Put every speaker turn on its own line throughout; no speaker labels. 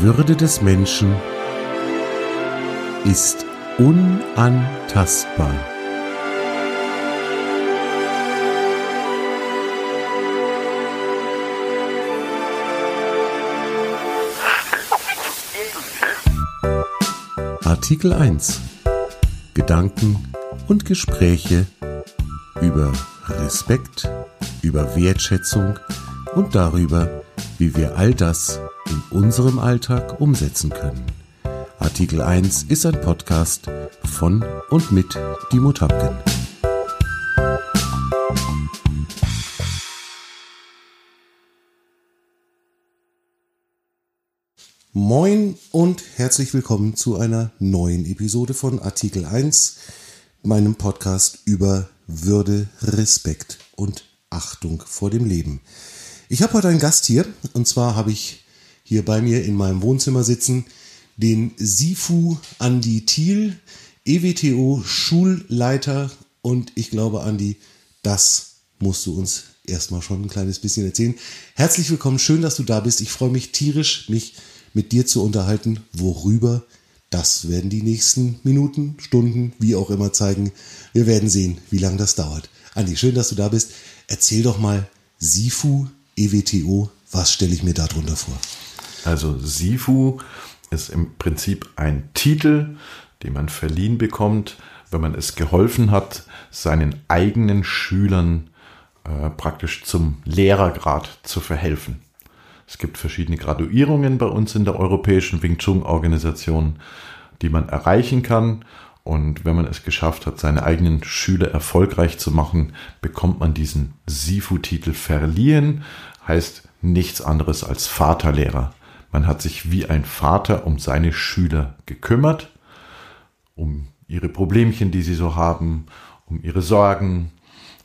Würde des Menschen ist unantastbar. Artikel 1 Gedanken und Gespräche über Respekt, über Wertschätzung und darüber, wie wir all das in unserem Alltag umsetzen können. Artikel 1 ist ein Podcast von und mit Dimo Tapken. Moin und herzlich willkommen zu einer neuen Episode von Artikel 1, meinem Podcast über Würde, Respekt und Achtung vor dem Leben. Ich habe heute einen Gast hier und zwar habe ich hier bei mir in meinem Wohnzimmer sitzen den Sifu Andi Thiel, EWTO Schulleiter und ich glaube Andi, das musst du uns erstmal schon ein kleines bisschen erzählen. Herzlich willkommen, schön, dass du da bist. Ich freue mich tierisch, mich mit dir zu unterhalten. Worüber? Das werden die nächsten Minuten, Stunden, wie auch immer zeigen. Wir werden sehen, wie lange das dauert. Andi, schön, dass du da bist. Erzähl doch mal, Sifu, EWTO, was stelle ich mir darunter vor?
Also Sifu ist im Prinzip ein Titel, den man verliehen bekommt, wenn man es geholfen hat, seinen eigenen Schülern äh, praktisch zum Lehrergrad zu verhelfen. Es gibt verschiedene Graduierungen bei uns in der Europäischen Wing Chun Organisation, die man erreichen kann. Und wenn man es geschafft hat, seine eigenen Schüler erfolgreich zu machen, bekommt man diesen Sifu-Titel verliehen. Heißt nichts anderes als Vaterlehrer. Man hat sich wie ein Vater um seine Schüler gekümmert, um ihre Problemchen, die sie so haben, um ihre Sorgen.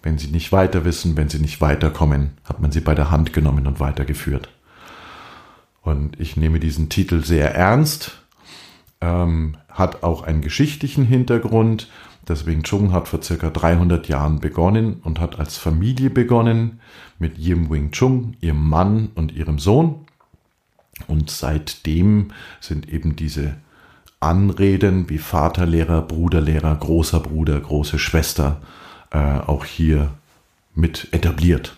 Wenn sie nicht weiter wissen, wenn sie nicht weiterkommen, hat man sie bei der Hand genommen und weitergeführt. Und ich nehme diesen Titel sehr ernst, ähm, hat auch einen geschichtlichen Hintergrund. Das Wing Chun hat vor circa 300 Jahren begonnen und hat als Familie begonnen mit Yim Wing Chun, ihrem Mann und ihrem Sohn. Und seitdem sind eben diese Anreden wie Vaterlehrer, Bruderlehrer, großer Bruder, große Schwester äh, auch hier mit etabliert.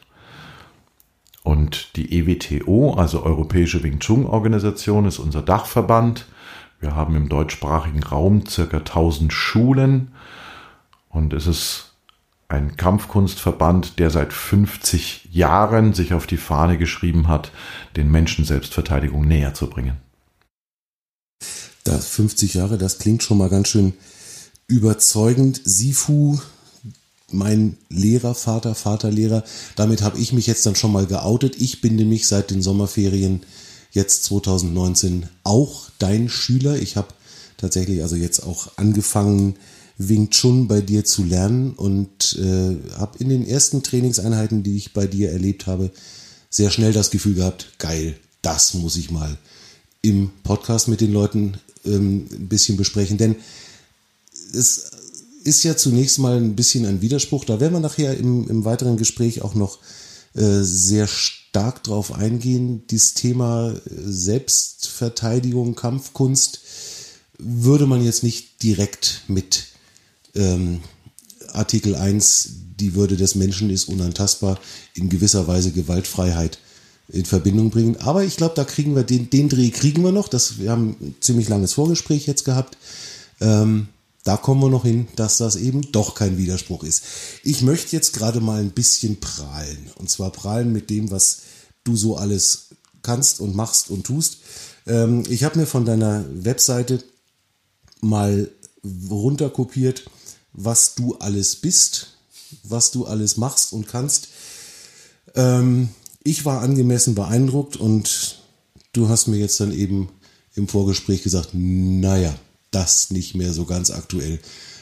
Und die EWTO, also Europäische Wing Chun Organisation, ist unser Dachverband. Wir haben im deutschsprachigen Raum circa 1000 Schulen und es ist ein Kampfkunstverband, der seit 50 Jahren sich auf die Fahne geschrieben hat, den Menschen Selbstverteidigung näher zu bringen.
Das 50 Jahre, das klingt schon mal ganz schön überzeugend. Sifu, mein Lehrer, Vater, Vaterlehrer, damit habe ich mich jetzt dann schon mal geoutet. Ich bin nämlich seit den Sommerferien jetzt 2019 auch dein Schüler. Ich habe tatsächlich also jetzt auch angefangen, Wing Chun bei dir zu lernen und äh, habe in den ersten Trainingseinheiten, die ich bei dir erlebt habe, sehr schnell das Gefühl gehabt, geil, das muss ich mal im Podcast mit den Leuten ähm, ein bisschen besprechen. Denn es ist ja zunächst mal ein bisschen ein Widerspruch. Da werden wir nachher im, im weiteren Gespräch auch noch äh, sehr stark drauf eingehen. Dieses Thema äh, Selbstverteidigung, Kampfkunst würde man jetzt nicht direkt mit ähm, Artikel 1, die Würde des Menschen ist unantastbar, in gewisser Weise Gewaltfreiheit in Verbindung bringen. Aber ich glaube, da kriegen wir den, den Dreh kriegen wir noch. Das, wir haben ein ziemlich langes Vorgespräch jetzt gehabt. Ähm, da kommen wir noch hin, dass das eben doch kein Widerspruch ist. Ich möchte jetzt gerade mal ein bisschen prahlen. Und zwar prahlen mit dem, was du so alles kannst und machst und tust. Ähm, ich habe mir von deiner Webseite mal runterkopiert, was du alles bist, was du alles machst und kannst. Ähm, ich war angemessen beeindruckt und du hast mir jetzt dann eben im Vorgespräch gesagt, naja, das nicht mehr so ganz aktuell.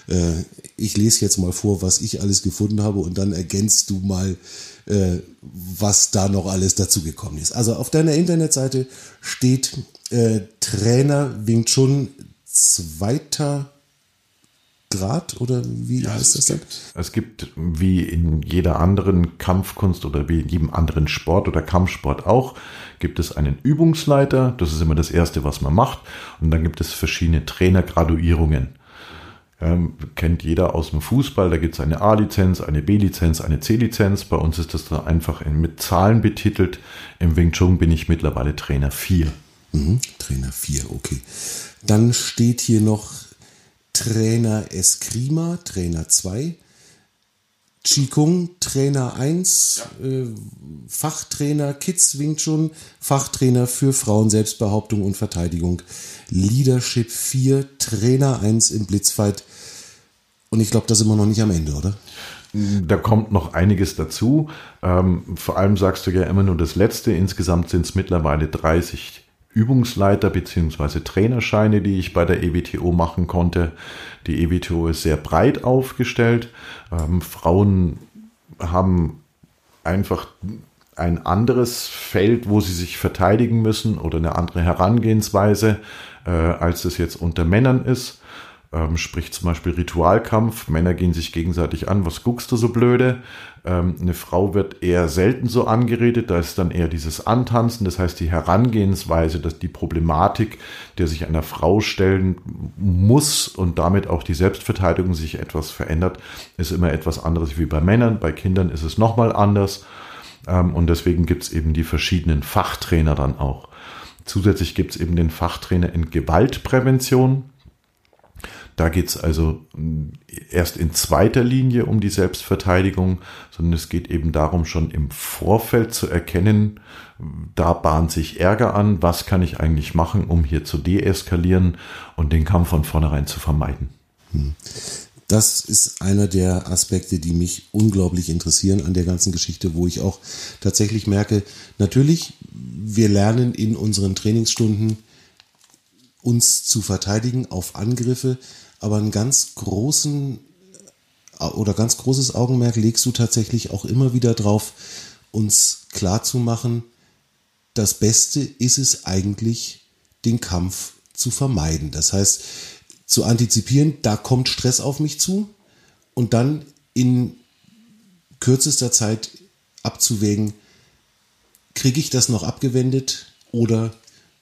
Äh, ich lese jetzt mal vor, was ich alles gefunden habe und dann ergänzt du mal, äh, was da noch alles dazu gekommen ist. Also auf deiner Internetseite steht äh, Trainer Wing Chun zweiter Grad oder wie ja, ist das
denn? Es gibt wie in jeder anderen Kampfkunst oder wie in jedem anderen Sport oder Kampfsport auch, gibt es einen Übungsleiter, das ist immer das Erste, was man macht, und dann gibt es verschiedene Trainergraduierungen. Ähm, kennt jeder aus dem Fußball, da gibt es eine A-Lizenz, eine B-Lizenz, eine C-Lizenz. Bei uns ist das dann einfach mit Zahlen betitelt. Im Wing Chun bin ich mittlerweile Trainer 4.
Mhm, Trainer 4, okay. Dann steht hier noch Trainer Eskrima, Trainer 2. Qigong, Trainer 1, ja. äh, Fachtrainer Kids Wing Chun, Fachtrainer für Frauen Selbstbehauptung und Verteidigung, Leadership 4, Trainer 1 im Blitzfight. Und ich glaube, da sind wir noch nicht am Ende, oder?
Da kommt noch einiges dazu. Ähm, vor allem sagst du ja immer nur das Letzte. Insgesamt sind es mittlerweile 30 Übungsleiter bzw. Trainerscheine, die ich bei der EWTO machen konnte. Die EWTO ist sehr breit aufgestellt. Ähm, Frauen haben einfach ein anderes Feld, wo sie sich verteidigen müssen oder eine andere Herangehensweise, äh, als es jetzt unter Männern ist. Ähm, sprich zum Beispiel Ritualkampf. Männer gehen sich gegenseitig an. Was guckst du so blöde? Ähm, eine Frau wird eher selten so angeredet. Da ist dann eher dieses Antanzen. Das heißt, die Herangehensweise, dass die Problematik, der sich einer Frau stellen muss und damit auch die Selbstverteidigung sich etwas verändert, ist immer etwas anderes wie bei Männern. Bei Kindern ist es nochmal anders. Ähm, und deswegen gibt es eben die verschiedenen Fachtrainer dann auch. Zusätzlich gibt es eben den Fachtrainer in Gewaltprävention. Da geht es also erst in zweiter Linie um die Selbstverteidigung, sondern es geht eben darum, schon im Vorfeld zu erkennen, da bahnt sich Ärger an, was kann ich eigentlich machen, um hier zu deeskalieren und den Kampf von vornherein zu vermeiden. Hm.
Das ist einer der Aspekte, die mich unglaublich interessieren an der ganzen Geschichte, wo ich auch tatsächlich merke, natürlich, wir lernen in unseren Trainingsstunden uns zu verteidigen auf Angriffe, aber einen ganz großen äh, oder ganz großes Augenmerk legst du tatsächlich auch immer wieder drauf, uns klarzumachen, das Beste ist es eigentlich, den Kampf zu vermeiden. Das heißt, zu antizipieren, da kommt Stress auf mich zu und dann in kürzester Zeit abzuwägen, kriege ich das noch abgewendet oder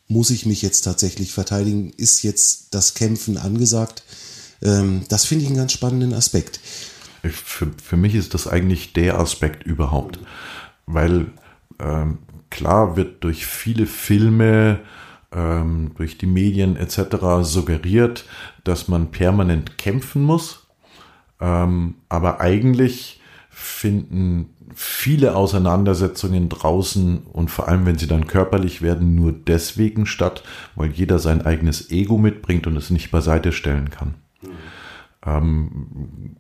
muss ich mich jetzt tatsächlich verteidigen? Ist jetzt das Kämpfen angesagt? Ähm, das finde ich einen ganz spannenden Aspekt.
Für, für mich ist das eigentlich der Aspekt überhaupt, weil ähm, klar wird durch viele Filme, ähm, durch die Medien etc. suggeriert, dass man permanent kämpfen muss, ähm, aber eigentlich finden viele Auseinandersetzungen draußen und vor allem, wenn sie dann körperlich werden, nur deswegen statt, weil jeder sein eigenes Ego mitbringt und es nicht beiseite stellen kann. Ähm,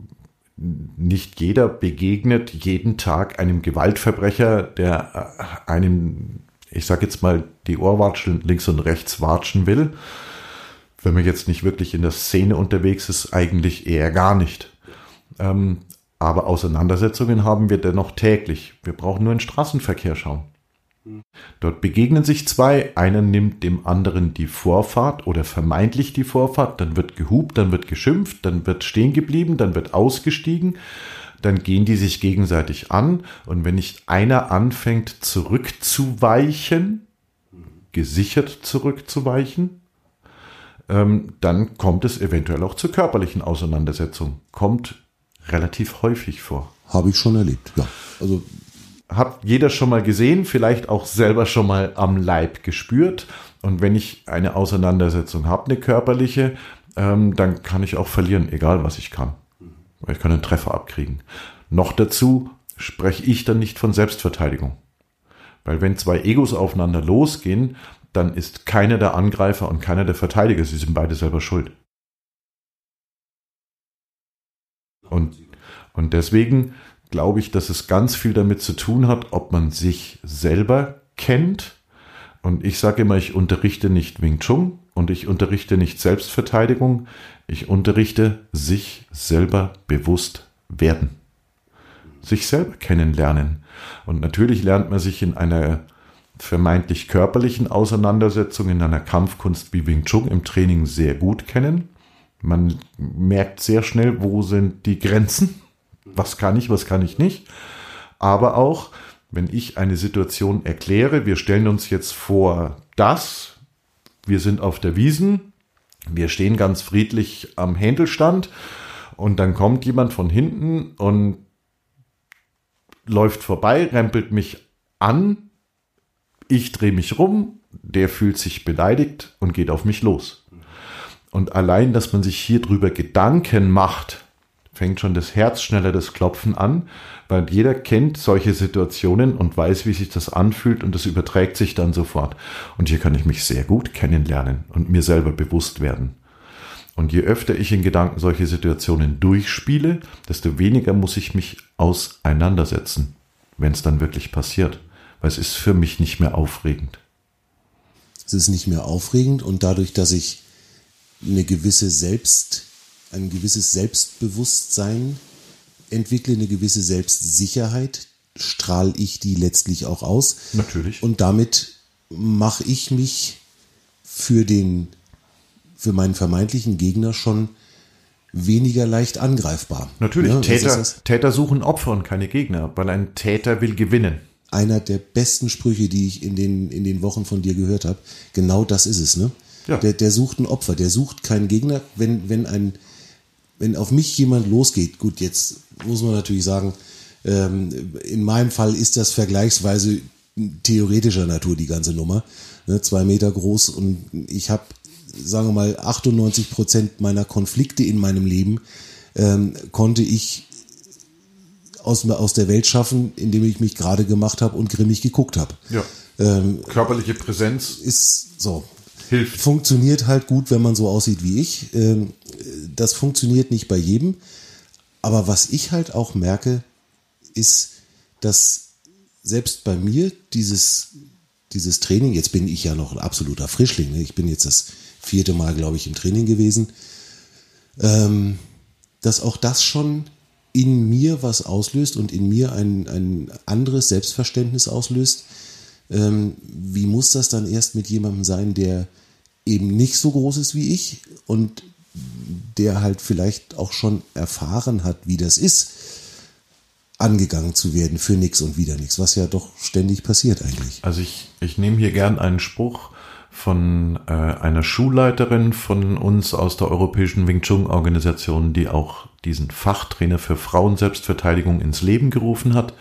nicht jeder begegnet jeden Tag einem Gewaltverbrecher, der äh, einem, ich sag jetzt mal, die Ohrwatschen links und rechts watschen will. Wenn man jetzt nicht wirklich in der Szene unterwegs ist, eigentlich eher gar nicht. Ähm, aber Auseinandersetzungen haben wir dennoch täglich. Wir brauchen nur in den Straßenverkehr schauen. Dort begegnen sich zwei, einer nimmt dem anderen die Vorfahrt oder vermeintlich die Vorfahrt, dann wird gehupt, dann wird geschimpft, dann wird stehen geblieben, dann wird ausgestiegen, dann gehen die sich gegenseitig an und wenn nicht einer anfängt zurückzuweichen, gesichert zurückzuweichen, ähm, dann kommt es eventuell auch zur körperlichen Auseinandersetzung. Kommt relativ häufig vor.
Habe ich schon erlebt, ja. Also
hat jeder schon mal gesehen, vielleicht auch selber schon mal am Leib gespürt. Und wenn ich eine Auseinandersetzung habe, eine körperliche, ähm, dann kann ich auch verlieren, egal was ich kann. Ich kann einen Treffer abkriegen. Noch dazu spreche ich dann nicht von Selbstverteidigung. Weil wenn zwei Egos aufeinander losgehen, dann ist keiner der Angreifer und keiner der Verteidiger. Sie sind beide selber schuld. Und, und deswegen glaube ich, dass es ganz viel damit zu tun hat, ob man sich selber kennt. Und ich sage immer, ich unterrichte nicht Wing Chun und ich unterrichte nicht Selbstverteidigung. Ich unterrichte sich selber bewusst werden. Sich selber kennenlernen. Und natürlich lernt man sich in einer vermeintlich körperlichen Auseinandersetzung in einer Kampfkunst wie Wing Chun im Training sehr gut kennen. Man merkt sehr schnell, wo sind die Grenzen, was kann ich, was kann ich nicht. Aber auch, wenn ich eine Situation erkläre, wir stellen uns jetzt vor das, wir sind auf der Wiesen, wir stehen ganz friedlich am Händelstand und dann kommt jemand von hinten und läuft vorbei, rempelt mich an, ich drehe mich rum, der fühlt sich beleidigt und geht auf mich los. Und allein, dass man sich hier drüber Gedanken macht, fängt schon das Herz schneller das Klopfen an, weil jeder kennt solche Situationen und weiß, wie sich das anfühlt und das überträgt sich dann sofort. Und hier kann ich mich sehr gut kennenlernen und mir selber bewusst werden. Und je öfter ich in Gedanken solche Situationen durchspiele, desto weniger muss ich mich auseinandersetzen, wenn es dann wirklich passiert. Weil es ist für mich nicht mehr aufregend.
Es ist nicht mehr aufregend und dadurch, dass ich eine gewisse Selbst, ein gewisses Selbstbewusstsein entwickle, eine gewisse Selbstsicherheit, strahle ich die letztlich auch aus.
Natürlich.
Und damit mache ich mich für den, für meinen vermeintlichen Gegner schon weniger leicht angreifbar.
Natürlich.
Ja,
Täter. Täter suchen Opfer und keine Gegner, weil ein Täter will gewinnen.
einer der besten Sprüche, die ich in den, in den Wochen von dir gehört habe. Genau das ist es, ne?
Ja.
Der, der sucht ein Opfer, der sucht keinen Gegner. Wenn, wenn ein, wenn auf mich jemand losgeht, gut, jetzt muss man natürlich sagen, ähm, in meinem Fall ist das vergleichsweise theoretischer Natur, die ganze Nummer. Ne, zwei Meter groß und ich habe, sagen wir mal, 98 Prozent meiner Konflikte in meinem Leben ähm, konnte ich aus, aus der Welt schaffen, indem ich mich gerade gemacht habe und grimmig geguckt habe.
Ja.
Ähm,
Körperliche Präsenz
ist so.
Hilft.
Funktioniert halt gut, wenn man so aussieht wie ich. Ähm, das funktioniert nicht bei jedem. Aber was ich halt auch merke, ist, dass selbst bei mir dieses, dieses Training, jetzt bin ich ja noch ein absoluter Frischling, ne? ich bin jetzt das vierte Mal, glaube ich, im Training gewesen, ähm, dass auch das schon in mir was auslöst und in mir ein, ein anderes Selbstverständnis auslöst. Ähm, wie muss das dann erst mit jemandem sein, der eben nicht so groß ist wie ich und der halt vielleicht auch schon erfahren hat, wie das ist, angegangen zu werden für nichts und wieder nichts, was ja doch ständig passiert eigentlich.
Also ich, ich nehme hier gern einen Spruch von äh, einer Schulleiterin von uns aus der Europäischen Wing Chun Organisation, die auch diesen Fachtrainer für Frauenselbstverteidigung ins Leben gerufen hat.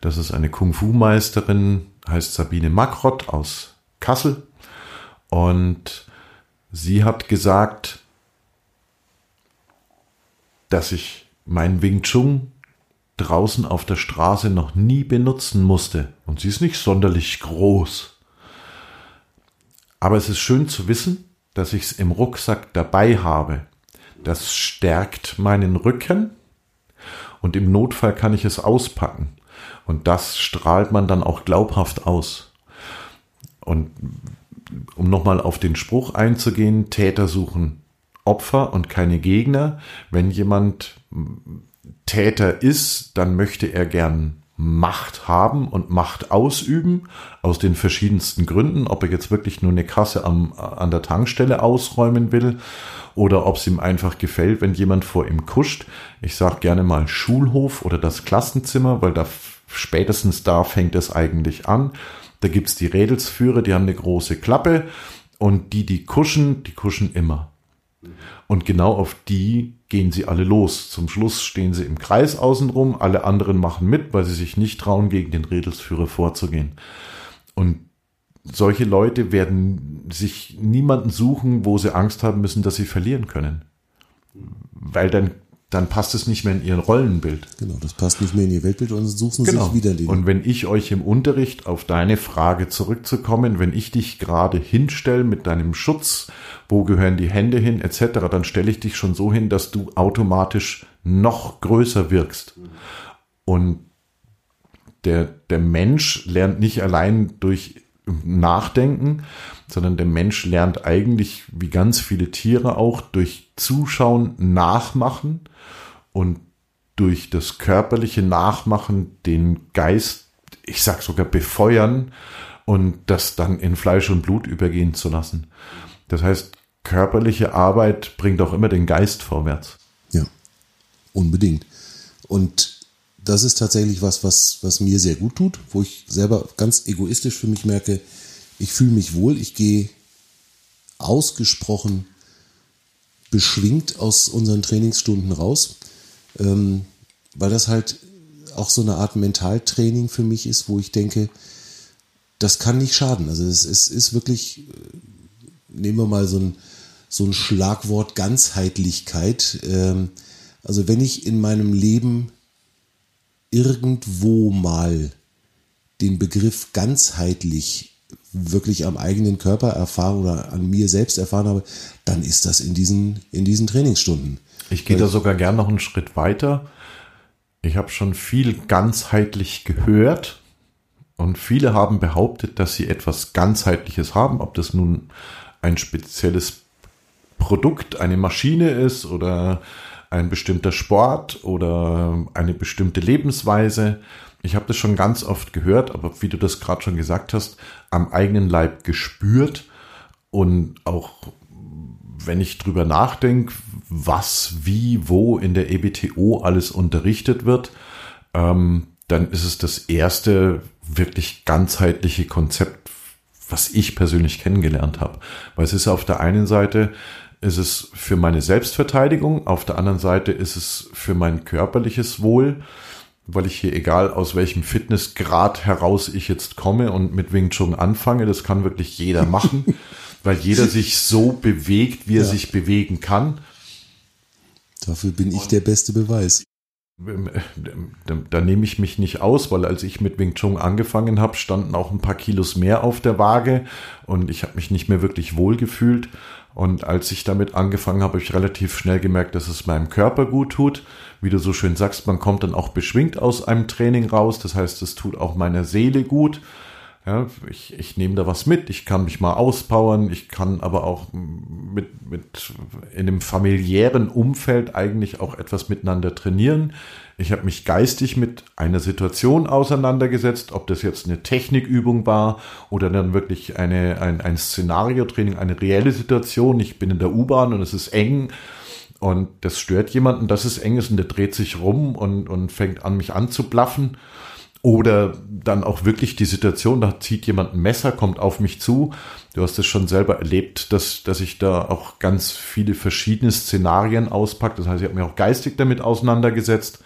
Das ist eine Kung Fu Meisterin, heißt Sabine Makrott aus Kassel. Und sie hat gesagt, dass ich mein Wing Chun draußen auf der Straße noch nie benutzen musste. Und sie ist nicht sonderlich groß. Aber es ist schön zu wissen, dass ich es im Rucksack dabei habe. Das stärkt meinen Rücken und im Notfall kann ich es auspacken. Und das strahlt man dann auch glaubhaft aus. Und um nochmal auf den Spruch einzugehen, Täter suchen Opfer und keine Gegner. Wenn jemand Täter ist, dann möchte er gern Macht haben und Macht ausüben, aus den verschiedensten Gründen, ob er jetzt wirklich nur eine Kasse am, an der Tankstelle ausräumen will oder ob es ihm einfach gefällt, wenn jemand vor ihm kuscht. Ich sage gerne mal Schulhof oder das Klassenzimmer, weil da spätestens da fängt es eigentlich an. Da gibt's die Rädelsführer, die haben eine große Klappe und die, die kuschen, die kuschen immer. Und genau auf die gehen sie alle los. Zum Schluss stehen sie im Kreis außenrum, alle anderen machen mit, weil sie sich nicht trauen, gegen den Redelsführer vorzugehen. Und solche Leute werden sich niemanden suchen, wo sie Angst haben müssen, dass sie verlieren können. Weil dann, dann passt es nicht mehr in ihr Rollenbild.
Genau, das passt nicht mehr in ihr Weltbild und suchen
Genau.
sich wieder den.
Und wenn ich euch im Unterricht auf deine Frage zurückzukommen, wenn ich dich gerade hinstelle mit deinem Schutz, wo gehören die Hände hin, etc., dann stelle ich dich schon so hin, dass du automatisch noch größer wirkst. Und der, der Mensch lernt nicht allein durch Nachdenken, sondern der Mensch lernt eigentlich, wie ganz viele Tiere auch, durch Zuschauen, Nachmachen und durch das körperliche Nachmachen den Geist, ich sag sogar befeuern und das dann in Fleisch und Blut übergehen zu lassen. Das heißt, körperliche Arbeit bringt auch immer den Geist vorwärts.
Ja, unbedingt. Und das ist tatsächlich was, was, was mir sehr gut tut, wo ich selber ganz egoistisch für mich merke, ich fühle mich wohl, ich gehe ausgesprochen beschwingt aus unseren Trainingsstunden raus, ähm, weil das halt auch so eine Art Mentaltraining für mich ist, wo ich denke, das kann nicht schaden. Also es, es ist wirklich, äh, nehmen wir mal so ein, so ein Schlagwort Ganzheitlichkeit. Ähm, also wenn ich in meinem Leben irgendwo mal den Begriff ganzheitlich wirklich am eigenen Körper erfahren oder an mir selbst erfahren habe, dann ist das in diesen, in diesen Trainingsstunden.
Ich gehe da sogar gern noch einen Schritt weiter. Ich habe schon viel ganzheitlich gehört und viele haben behauptet, dass sie etwas ganzheitliches haben, ob das nun ein spezielles Produkt, eine Maschine ist oder ein bestimmter Sport oder eine bestimmte Lebensweise. Ich habe das schon ganz oft gehört, aber wie du das gerade schon gesagt hast, am eigenen Leib gespürt und auch wenn ich drüber nachdenke, was, wie, wo in der EBTO alles unterrichtet wird, ähm, dann ist es das erste wirklich ganzheitliche Konzept, was ich persönlich kennengelernt habe. Weil es ist auf der einen Seite ist es für meine Selbstverteidigung, auf der anderen Seite ist es für mein körperliches Wohl, weil ich hier, egal aus welchem Fitnessgrad heraus ich jetzt komme und mit Wing Chun anfange, das kann wirklich jeder machen, weil jeder sich so bewegt, wie er ja. sich bewegen kann.
Dafür bin ich der beste Beweis.
Da, da, nehme ich mich nicht aus, weil als ich mit Wing Chun angefangen habe, standen auch ein paar Kilos mehr auf der Waage und ich habe mich nicht mehr wirklich wohl gefühlt. Und als ich damit angefangen habe, habe ich relativ schnell gemerkt, dass es meinem Körper gut tut. Wie du so schön sagst, man kommt dann auch beschwingt aus einem Training raus. Das heißt, es tut auch meiner Seele gut. Ja, ich, ich nehme da was mit, ich kann mich mal auspowern, ich kann aber auch mit, mit in einem familiären Umfeld eigentlich auch etwas miteinander trainieren. Ich habe mich geistig mit einer Situation auseinandergesetzt, ob das jetzt eine Technikübung war oder dann wirklich eine, ein, ein Szenario-Training, eine reelle Situation. Ich bin in der U-Bahn und es ist eng und das stört jemanden, dass es eng ist und der dreht sich rum und, und fängt an, mich anzublaffen. Oder dann auch wirklich die Situation, da zieht jemand ein Messer, kommt auf mich zu. Du hast es schon selber erlebt, dass, dass ich da auch ganz viele verschiedene Szenarien auspacke. Das heißt, ich habe mich auch geistig damit auseinandergesetzt.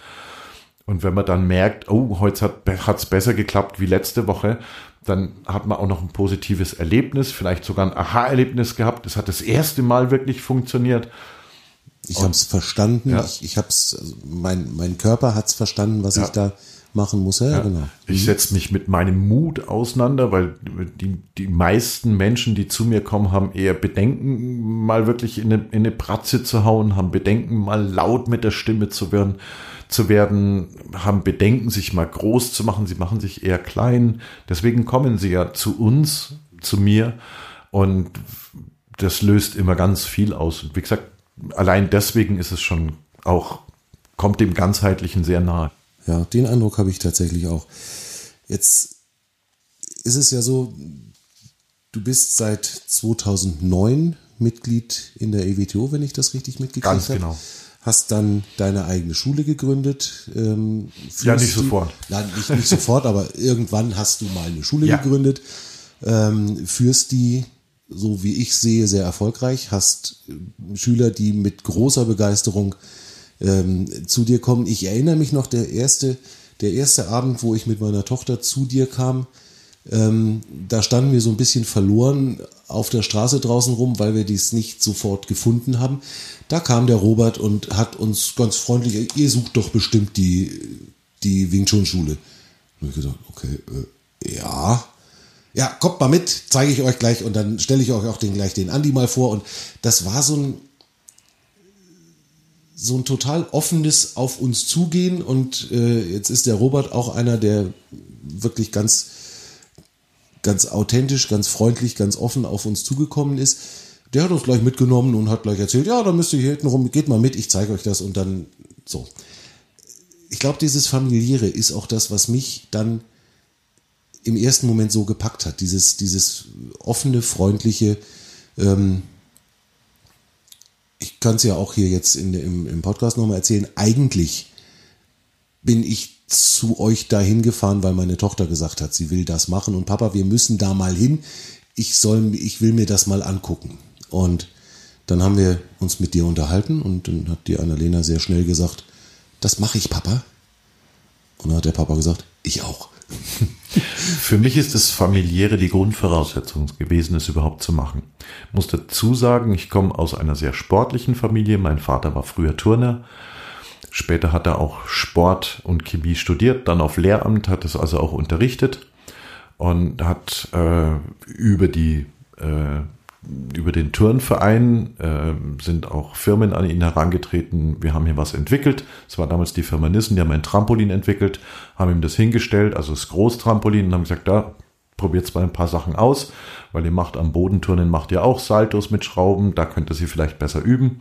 Und wenn man dann merkt, oh, heute hat es besser geklappt wie letzte Woche, dann hat man auch noch ein positives Erlebnis, vielleicht sogar ein Aha-Erlebnis gehabt. Es hat das erste Mal wirklich funktioniert.
Ich habe es verstanden. Ja. Ich, ich habe es, also mein, mein Körper hat es verstanden, was ja. ich da machen muss. Ja, ja genau.
Ich mhm. setze mich mit meinem Mut auseinander, weil die, die meisten Menschen, die zu mir kommen, haben eher Bedenken, mal wirklich in eine, in eine Pratze zu hauen, haben Bedenken, mal laut mit der Stimme zu werden, zu werden, haben Bedenken, sich mal groß zu machen. Sie machen sich eher klein. Deswegen kommen sie ja zu uns, zu mir. Und das löst immer ganz viel aus. Und wie gesagt, allein deswegen ist es schon auch, kommt dem Ganzheitlichen sehr nahe.
Ja, den Eindruck habe ich tatsächlich auch. Jetzt ist es ja so, du bist seit 2009 Mitglied in der EWTO, wenn ich das richtig mitgekriegt habe. Ganz genau. Hast dann deine eigene Schule gegründet.
Ähm, ja, nicht die, sofort.
Nein, nicht, nicht sofort, aber irgendwann hast du mal eine Schule ja. gegründet. Ähm, führst die, so wie ich sehe, sehr erfolgreich. Hast Schüler, die mit großer Begeisterung ähm, zu dir kommen. Ich erinnere mich noch, der erste, der erste Abend, wo ich mit meiner Tochter zu dir kam, ähm, da standen wir so ein bisschen verloren auf der Straße draußen rum, weil wir dies nicht sofort gefunden haben. Da kam der Robert und hat uns ganz freundlich, ihr sucht doch bestimmt die, die Wing Chun Schule. Und ich gesagt, okay, äh, ja. Ja, kommt mal mit, zeige ich euch gleich und dann stelle ich euch auch den gleich den Andi mal vor. Und das war so ein, so ein total offenes auf uns zugehen und äh, jetzt ist der Robert auch einer, der wirklich ganz, ganz authentisch, ganz freundlich, ganz offen auf uns zugekommen ist. Der hat uns gleich mitgenommen und hat gleich erzählt, ja, dann müsst ihr hier hinten rum, geht mal mit, ich zeige euch das und dann so. Ich glaube, dieses familiäre ist auch das, was mich dann im ersten Moment so gepackt hat. Dieses, dieses offene, freundliche, ähm, ich kann es ja auch hier jetzt in, im, im Podcast nochmal erzählen, eigentlich bin ich zu euch dahin gefahren, weil meine Tochter gesagt hat, sie will das machen und Papa, wir müssen da mal hin. Ich soll, ich will mir das mal angucken. Und dann haben wir uns mit dir unterhalten und dann hat die Annalena sehr schnell gesagt, das mache ich, Papa. Und dann hat der Papa gesagt, ich auch.
Für mich ist das familiäre die Grundvoraussetzung gewesen, es überhaupt zu machen. Ich muss dazu sagen, ich komme aus einer sehr sportlichen Familie. Mein Vater war früher Turner. Später hat er auch Sport und Chemie studiert, dann auf Lehramt, hat es also auch unterrichtet und hat äh, über die äh, über den Turnverein äh, sind auch Firmen an ihn herangetreten. Wir haben hier was entwickelt. Es war damals die Firma Nissen, die haben ein Trampolin entwickelt, haben ihm das hingestellt, also das Großtrampolin, und haben gesagt, da probiert mal ein paar Sachen aus, weil ihr macht am Bodenturnen, macht ihr auch Saltos mit Schrauben, da könnt ihr sie vielleicht besser üben.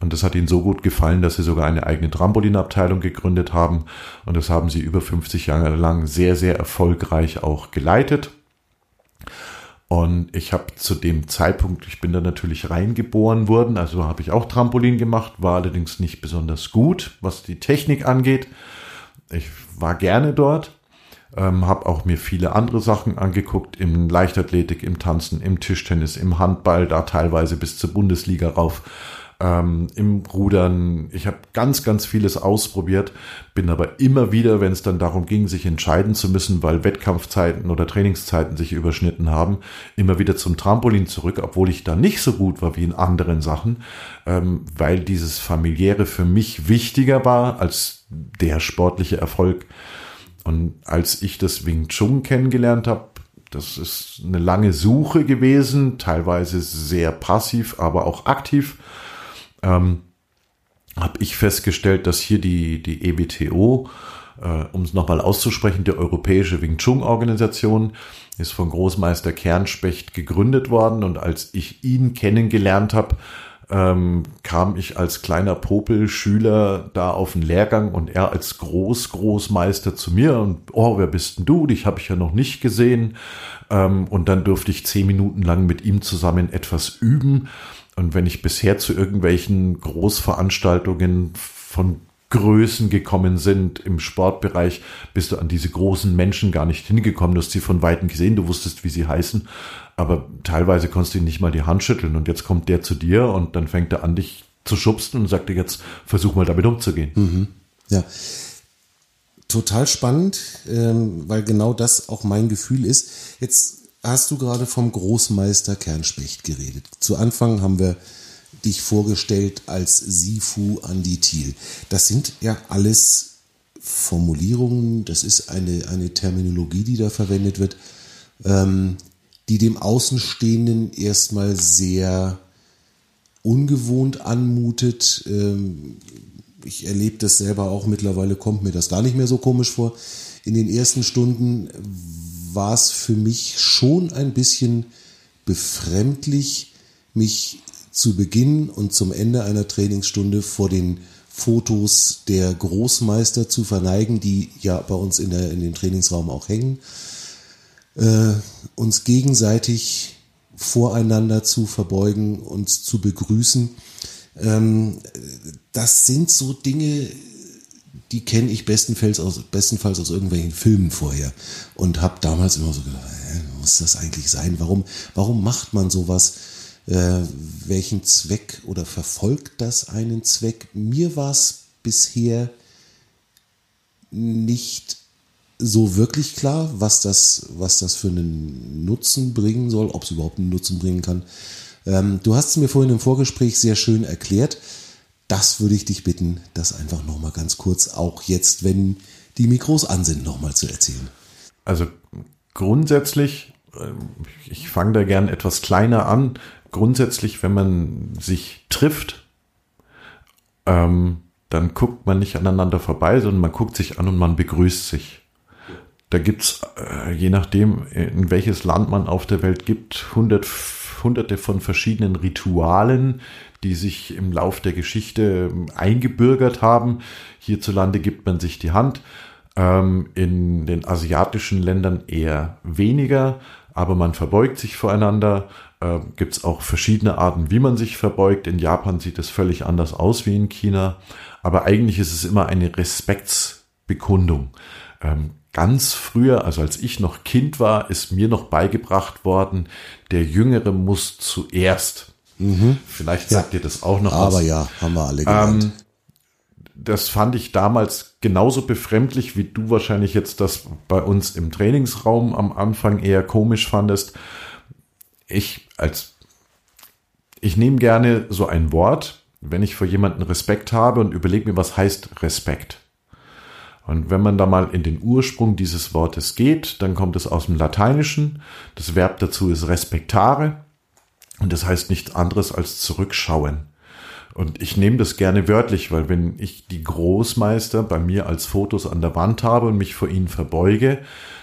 Und das hat ihnen so gut gefallen, dass sie sogar eine eigene Trampolinabteilung gegründet haben. Und das haben sie über 50 Jahre lang sehr, sehr erfolgreich auch geleitet. Und ich habe zu dem Zeitpunkt, ich bin da natürlich reingeboren worden, also habe ich auch Trampolin gemacht, war allerdings nicht besonders gut, was die Technik angeht. Ich war gerne dort, ähm, habe auch mir viele andere Sachen angeguckt, im Leichtathletik, im Tanzen, im Tischtennis, im Handball, da teilweise bis zur Bundesliga rauf ähm, im Rudern. Ich habe ganz, ganz vieles ausprobiert, bin aber immer wieder, wenn es dann darum ging, sich entscheiden zu müssen, weil Wettkampfzeiten oder Trainingszeiten sich überschnitten haben, immer wieder zum Trampolin zurück, obwohl ich da nicht so gut war wie in anderen Sachen, ähm, weil dieses familiäre für mich wichtiger war als der sportliche Erfolg. Und als ich das Wing Chun kennengelernt habe, das ist eine lange Suche gewesen, teilweise sehr passiv, aber auch aktiv ähm, habe ich festgestellt, dass hier die, die EBTO, äh, um es nochmal auszusprechen, die Europäische Wing Chun Organisation, ist von Großmeister Kernspecht gegründet worden und als ich ihn kennengelernt habe, ähm, kam ich als kleiner Popel-Schüler da auf den Lehrgang und er als Groß-Großmeister zu mir und, oh, wer bist denn du? Dich habe ich ja noch nicht gesehen. Ähm, und dann durfte ich zehn Minuten lang mit ihm zusammen etwas üben. Und wenn ich bisher zu irgendwelchen Großveranstaltungen von Größen gekommen sind im Sportbereich, bist du an diese großen Menschen gar nicht hingekommen. Du hast sie von Weitem gesehen, du wusstest, wie sie heißen, aber teilweise konntest du ihnen nicht mal die Hand schütteln. Und jetzt kommt der zu dir und dann fängt er an, dich zu schubsen und sagt dir jetzt, versuch mal damit umzugehen.
Mhm. Ja. Total spannend, ähm, weil genau das auch mein Gefühl ist. Jetzt hast du gerade vom Großmeister Kernspecht geredet. Zu Anfang haben wir dich vorgestellt als Sifu Andi Thiel. Das sind ja alles Formulierungen, das ist eine, eine Terminologie, die da verwendet wird, ähm, die dem Außenstehenden erstmal sehr ungewohnt anmutet. Ähm, ich erlebe das selber auch mittlerweile, kommt mir das gar nicht mehr so komisch vor. In den ersten Stunden war es für mich schon ein bisschen befremdlich, mich zu Beginn und zum Ende einer Trainingsstunde vor den Fotos der Großmeister zu verneigen, die ja bei uns in, der, in dem Trainingsraum auch hängen, äh, uns gegenseitig voreinander zu verbeugen, uns zu begrüßen. Ähm, das sind so Dinge, die kenne ich bestenfalls aus, bestenfalls aus irgendwelchen Filmen vorher und habe damals immer so gedacht, hä, muss das eigentlich sein? Warum, warum macht man sowas? Äh, welchen Zweck oder verfolgt das einen Zweck? Mir war es bisher nicht so wirklich klar, was das, was das für einen Nutzen bringen soll, ob es überhaupt einen Nutzen bringen kann. Ähm, du hast es mir vorhin im Vorgespräch sehr schön erklärt das würde ich dich bitten, das einfach nochmal ganz kurz, auch jetzt, wenn die Mikros an sind, nochmal zu erzählen.
Also grundsätzlich, äh, ich fange da gern etwas kleiner an. Grundsätzlich, wenn man sich trifft, ähm, dann guckt man nicht aneinander vorbei, sondern man guckt sich an und man begrüßt sich. Da gibt's äh, je nachdem, in welches Land man auf der Welt gibt, hundert, hunderte von verschiedenen Ritualen, die sich im Lauf der Geschichte ähm, eingebürgert haben. Hierzulande gibt man sich die Hand. Ähm, in den asiatischen Ländern eher weniger, aber man verbeugt sich voreinander. äh, gibt es auch verschiedene Arten, wie man sich verbeugt. In Japan sieht es völlig anders aus wie in China. Aber eigentlich ist es immer eine Respektsbekundung. Ähm, ganz früher, also als ich noch Kind war, ist mir noch beigebracht worden, der Jüngere muss zuerst. Mhm. Vielleicht sagt ja. ihr das auch noch
Aber was. ja, haben wir alle gelernt. Ähm,
das fand ich damals genauso befremdlich, wie du wahrscheinlich jetzt das bei uns im Trainingsraum am Anfang eher komisch fandest. Ich als, ich nehme gerne so ein Wort, wenn ich vor jemanden Respekt habe und überlege mir, was heißt Respekt. Und wenn man da mal in den Ursprung dieses Wortes geht, dann kommt es aus dem Lateinischen. Das Verb dazu ist respektare. Und das heißt nichts anderes als zurückschauen. Und ich nehme das gerne wörtlich, weil wenn ich die Großmeister bei mir als Fotos an der Wand habe und mich vor ihnen verbeuge,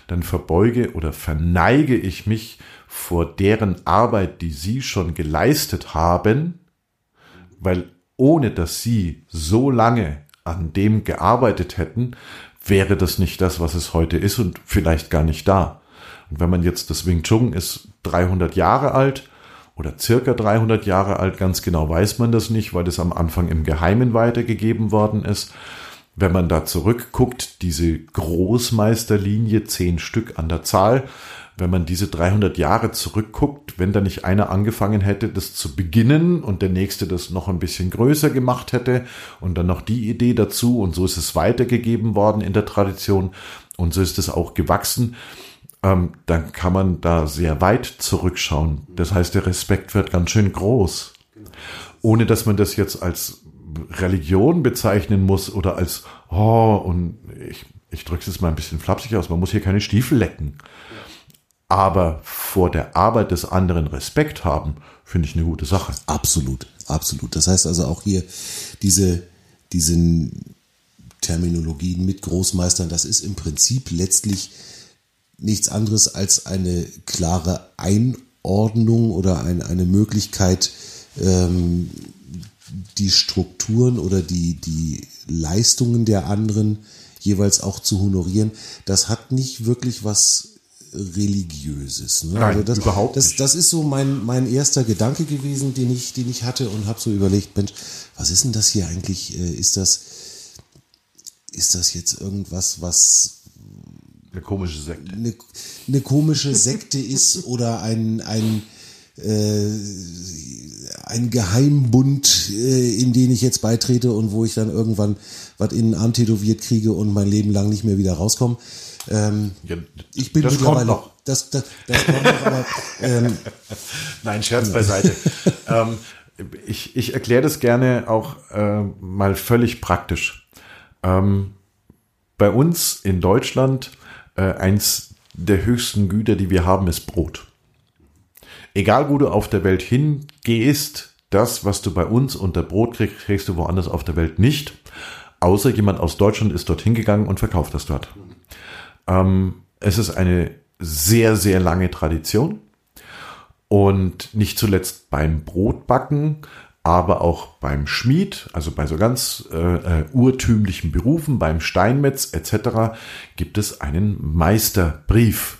dann verbeuge oder verneige ich mich vor deren Arbeit, die sie schon geleistet haben, weil ohne dass sie so lange an dem gearbeitet hätten, wäre das nicht das, was es heute ist und vielleicht gar nicht da. Und wenn man jetzt das Wing Chun ist 300 Jahre alt oder circa 300 Jahre alt, ganz genau weiß man das nicht, weil das am Anfang im Geheimen weitergegeben worden ist. Wenn man da zurückguckt, diese Großmeisterlinie, zehn Stück an der Zahl, wenn man diese 300 Jahre zurückguckt, wenn da nicht einer angefangen hätte, das zu beginnen und der nächste das noch ein bisschen größer gemacht hätte und dann noch die Idee dazu und so ist es weitergegeben worden in der Tradition und so ist es auch gewachsen, ähm, dann kann man da sehr weit zurückschauen. Das heißt, der Respekt wird ganz schön groß. Ohne dass man das jetzt als Religion bezeichnen muss oder als, oh, und ich, ich drücke es mal ein bisschen flapsig aus, man muss hier keine Stiefel lecken. Aber vor der Arbeit des anderen Respekt haben, finde ich eine gute Sache.
Absolut, absolut. Das heißt also auch hier diese, diesen Terminologien mit Großmeistern, das ist im Prinzip letztlich nichts anderes als eine klare Einordnung oder ein, eine Möglichkeit, ähm, die Strukturen oder die, die Leistungen der anderen jeweils auch zu honorieren. Das hat nicht wirklich was religiöses.
Ne? Nein, also
das,
überhaupt
das, Das ist so mein, mein erster Gedanke gewesen, den ich, den ich hatte und habe so überlegt, Mensch, was ist denn das hier eigentlich? Äh, ist das, ist das jetzt irgendwas, was
eine komische Sekte.
Eine, eine komische Sekte ist oder ein, ein, äh, ein Geheimbund, äh, in den ich jetzt beitrete und wo ich dann irgendwann was in den Arm tätowiert kriege und mein Leben lang nicht mehr wieder rauskomme. Ähm, ja, ich bin
das
mittlerweile.
Kommt noch.
Das, das, das kommt noch, aber. Ähm,
Nein, Scherz ja. beiseite. ähm, ich ich erkläre das gerne auch äh, mal völlig praktisch. Ähm, bei uns in Deutschland äh, eins der höchsten Güter, die wir haben, ist Brot. Egal, wo du auf der Welt hingehst, das, was du bei uns unter Brot kriegst, kriegst du woanders auf der Welt nicht. Außer jemand aus Deutschland ist dorthin gegangen und verkauft das dort. Ähm, es ist eine sehr, sehr lange Tradition. Und nicht zuletzt beim Brotbacken, aber auch beim Schmied, also bei so ganz äh, äh, urtümlichen Berufen, beim Steinmetz etc. gibt es einen Meisterbrief.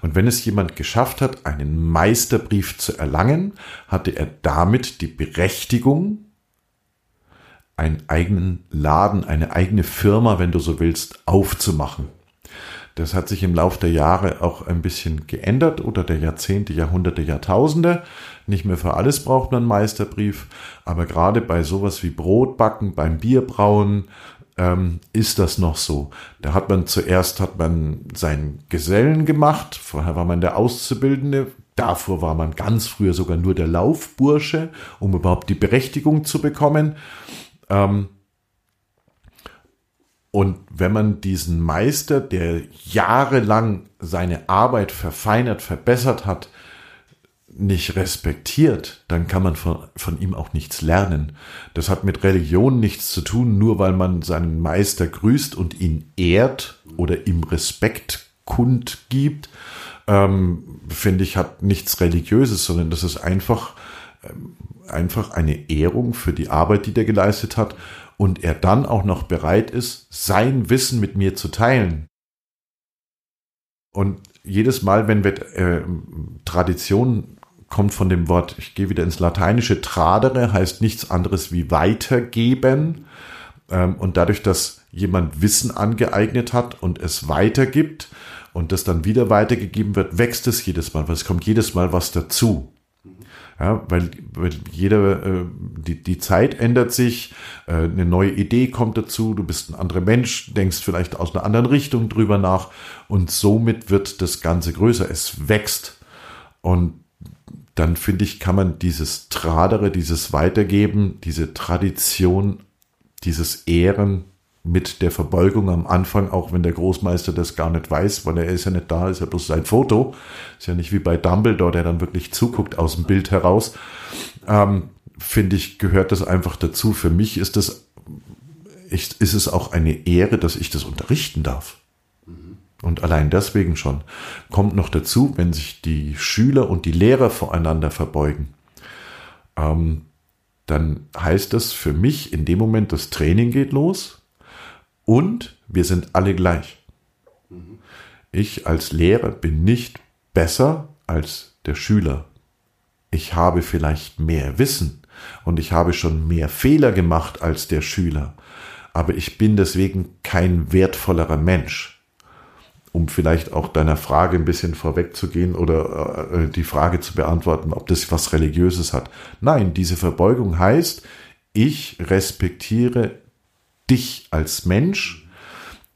Und wenn es jemand geschafft hat, einen Meisterbrief zu erlangen, hatte er damit die Berechtigung, einen eigenen Laden, eine eigene Firma, wenn du so willst, aufzumachen. Das hat sich im Laufe der Jahre auch ein bisschen geändert oder der Jahrzehnte, Jahrhunderte, Jahrtausende. Nicht mehr für alles braucht man einen Meisterbrief, aber gerade bei sowas wie Brotbacken, beim Bierbrauen ähm, ist das noch so. Da hat man zuerst hat man seinen Gesellen gemacht, vorher war man der Auszubildende, davor war man ganz früher sogar nur der Laufbursche, um überhaupt die Berechtigung zu bekommen. Ähm, und wenn man diesen Meister, der jahrelang seine Arbeit verfeinert, verbessert hat, nicht respektiert, dann kann man von, von ihm auch nichts lernen. Das hat mit Religion nichts zu tun, nur weil man seinen Meister grüßt und ihn ehrt oder ihm Respekt kundgibt, ähm, finde ich, hat nichts Religiöses, sondern das ist einfach, ähm, einfach eine Ehrung für die Arbeit, die der geleistet hat und er dann auch noch bereit ist, sein Wissen mit mir zu teilen. Und jedes Mal, wenn wir äh, Traditionen kommt von dem Wort, ich gehe wieder ins Lateinische, tradere heißt nichts anderes wie weitergeben. Ähm, und dadurch, dass jemand Wissen angeeignet hat und es weitergibt und das dann wieder weitergegeben wird, wächst es jedes Mal, weil es kommt jedes Mal was dazu. Ja, weil, weil jeder, äh, die, die Zeit ändert sich, äh, eine neue Idee kommt dazu, du bist ein anderer Mensch, denkst vielleicht aus einer anderen Richtung drüber nach und somit wird das Ganze größer. Es wächst. Und dann finde ich, kann man dieses Tradere, dieses Weitergeben, diese Tradition, dieses Ehren mit der Verbeugung am Anfang, auch wenn der Großmeister das gar nicht weiß, weil er ist ja nicht da, ist ja bloß sein Foto. Ist ja nicht wie bei Dumbledore, der dann wirklich zuguckt aus dem Bild heraus. Ähm, Finde ich, gehört das einfach dazu. Für mich ist das, ist, ist es auch eine Ehre, dass ich das unterrichten darf. Und allein deswegen schon kommt noch dazu, wenn sich die Schüler und die Lehrer voreinander verbeugen, ähm, dann heißt das für mich in dem Moment, das Training geht los und wir sind alle gleich. Ich als Lehrer bin nicht besser als der Schüler. Ich habe vielleicht mehr Wissen und ich habe schon mehr Fehler gemacht als der Schüler, aber ich bin deswegen kein wertvollerer Mensch um vielleicht auch deiner Frage ein bisschen vorwegzugehen oder äh, die Frage zu beantworten, ob das was Religiöses hat. Nein, diese Verbeugung heißt, ich respektiere dich als Mensch,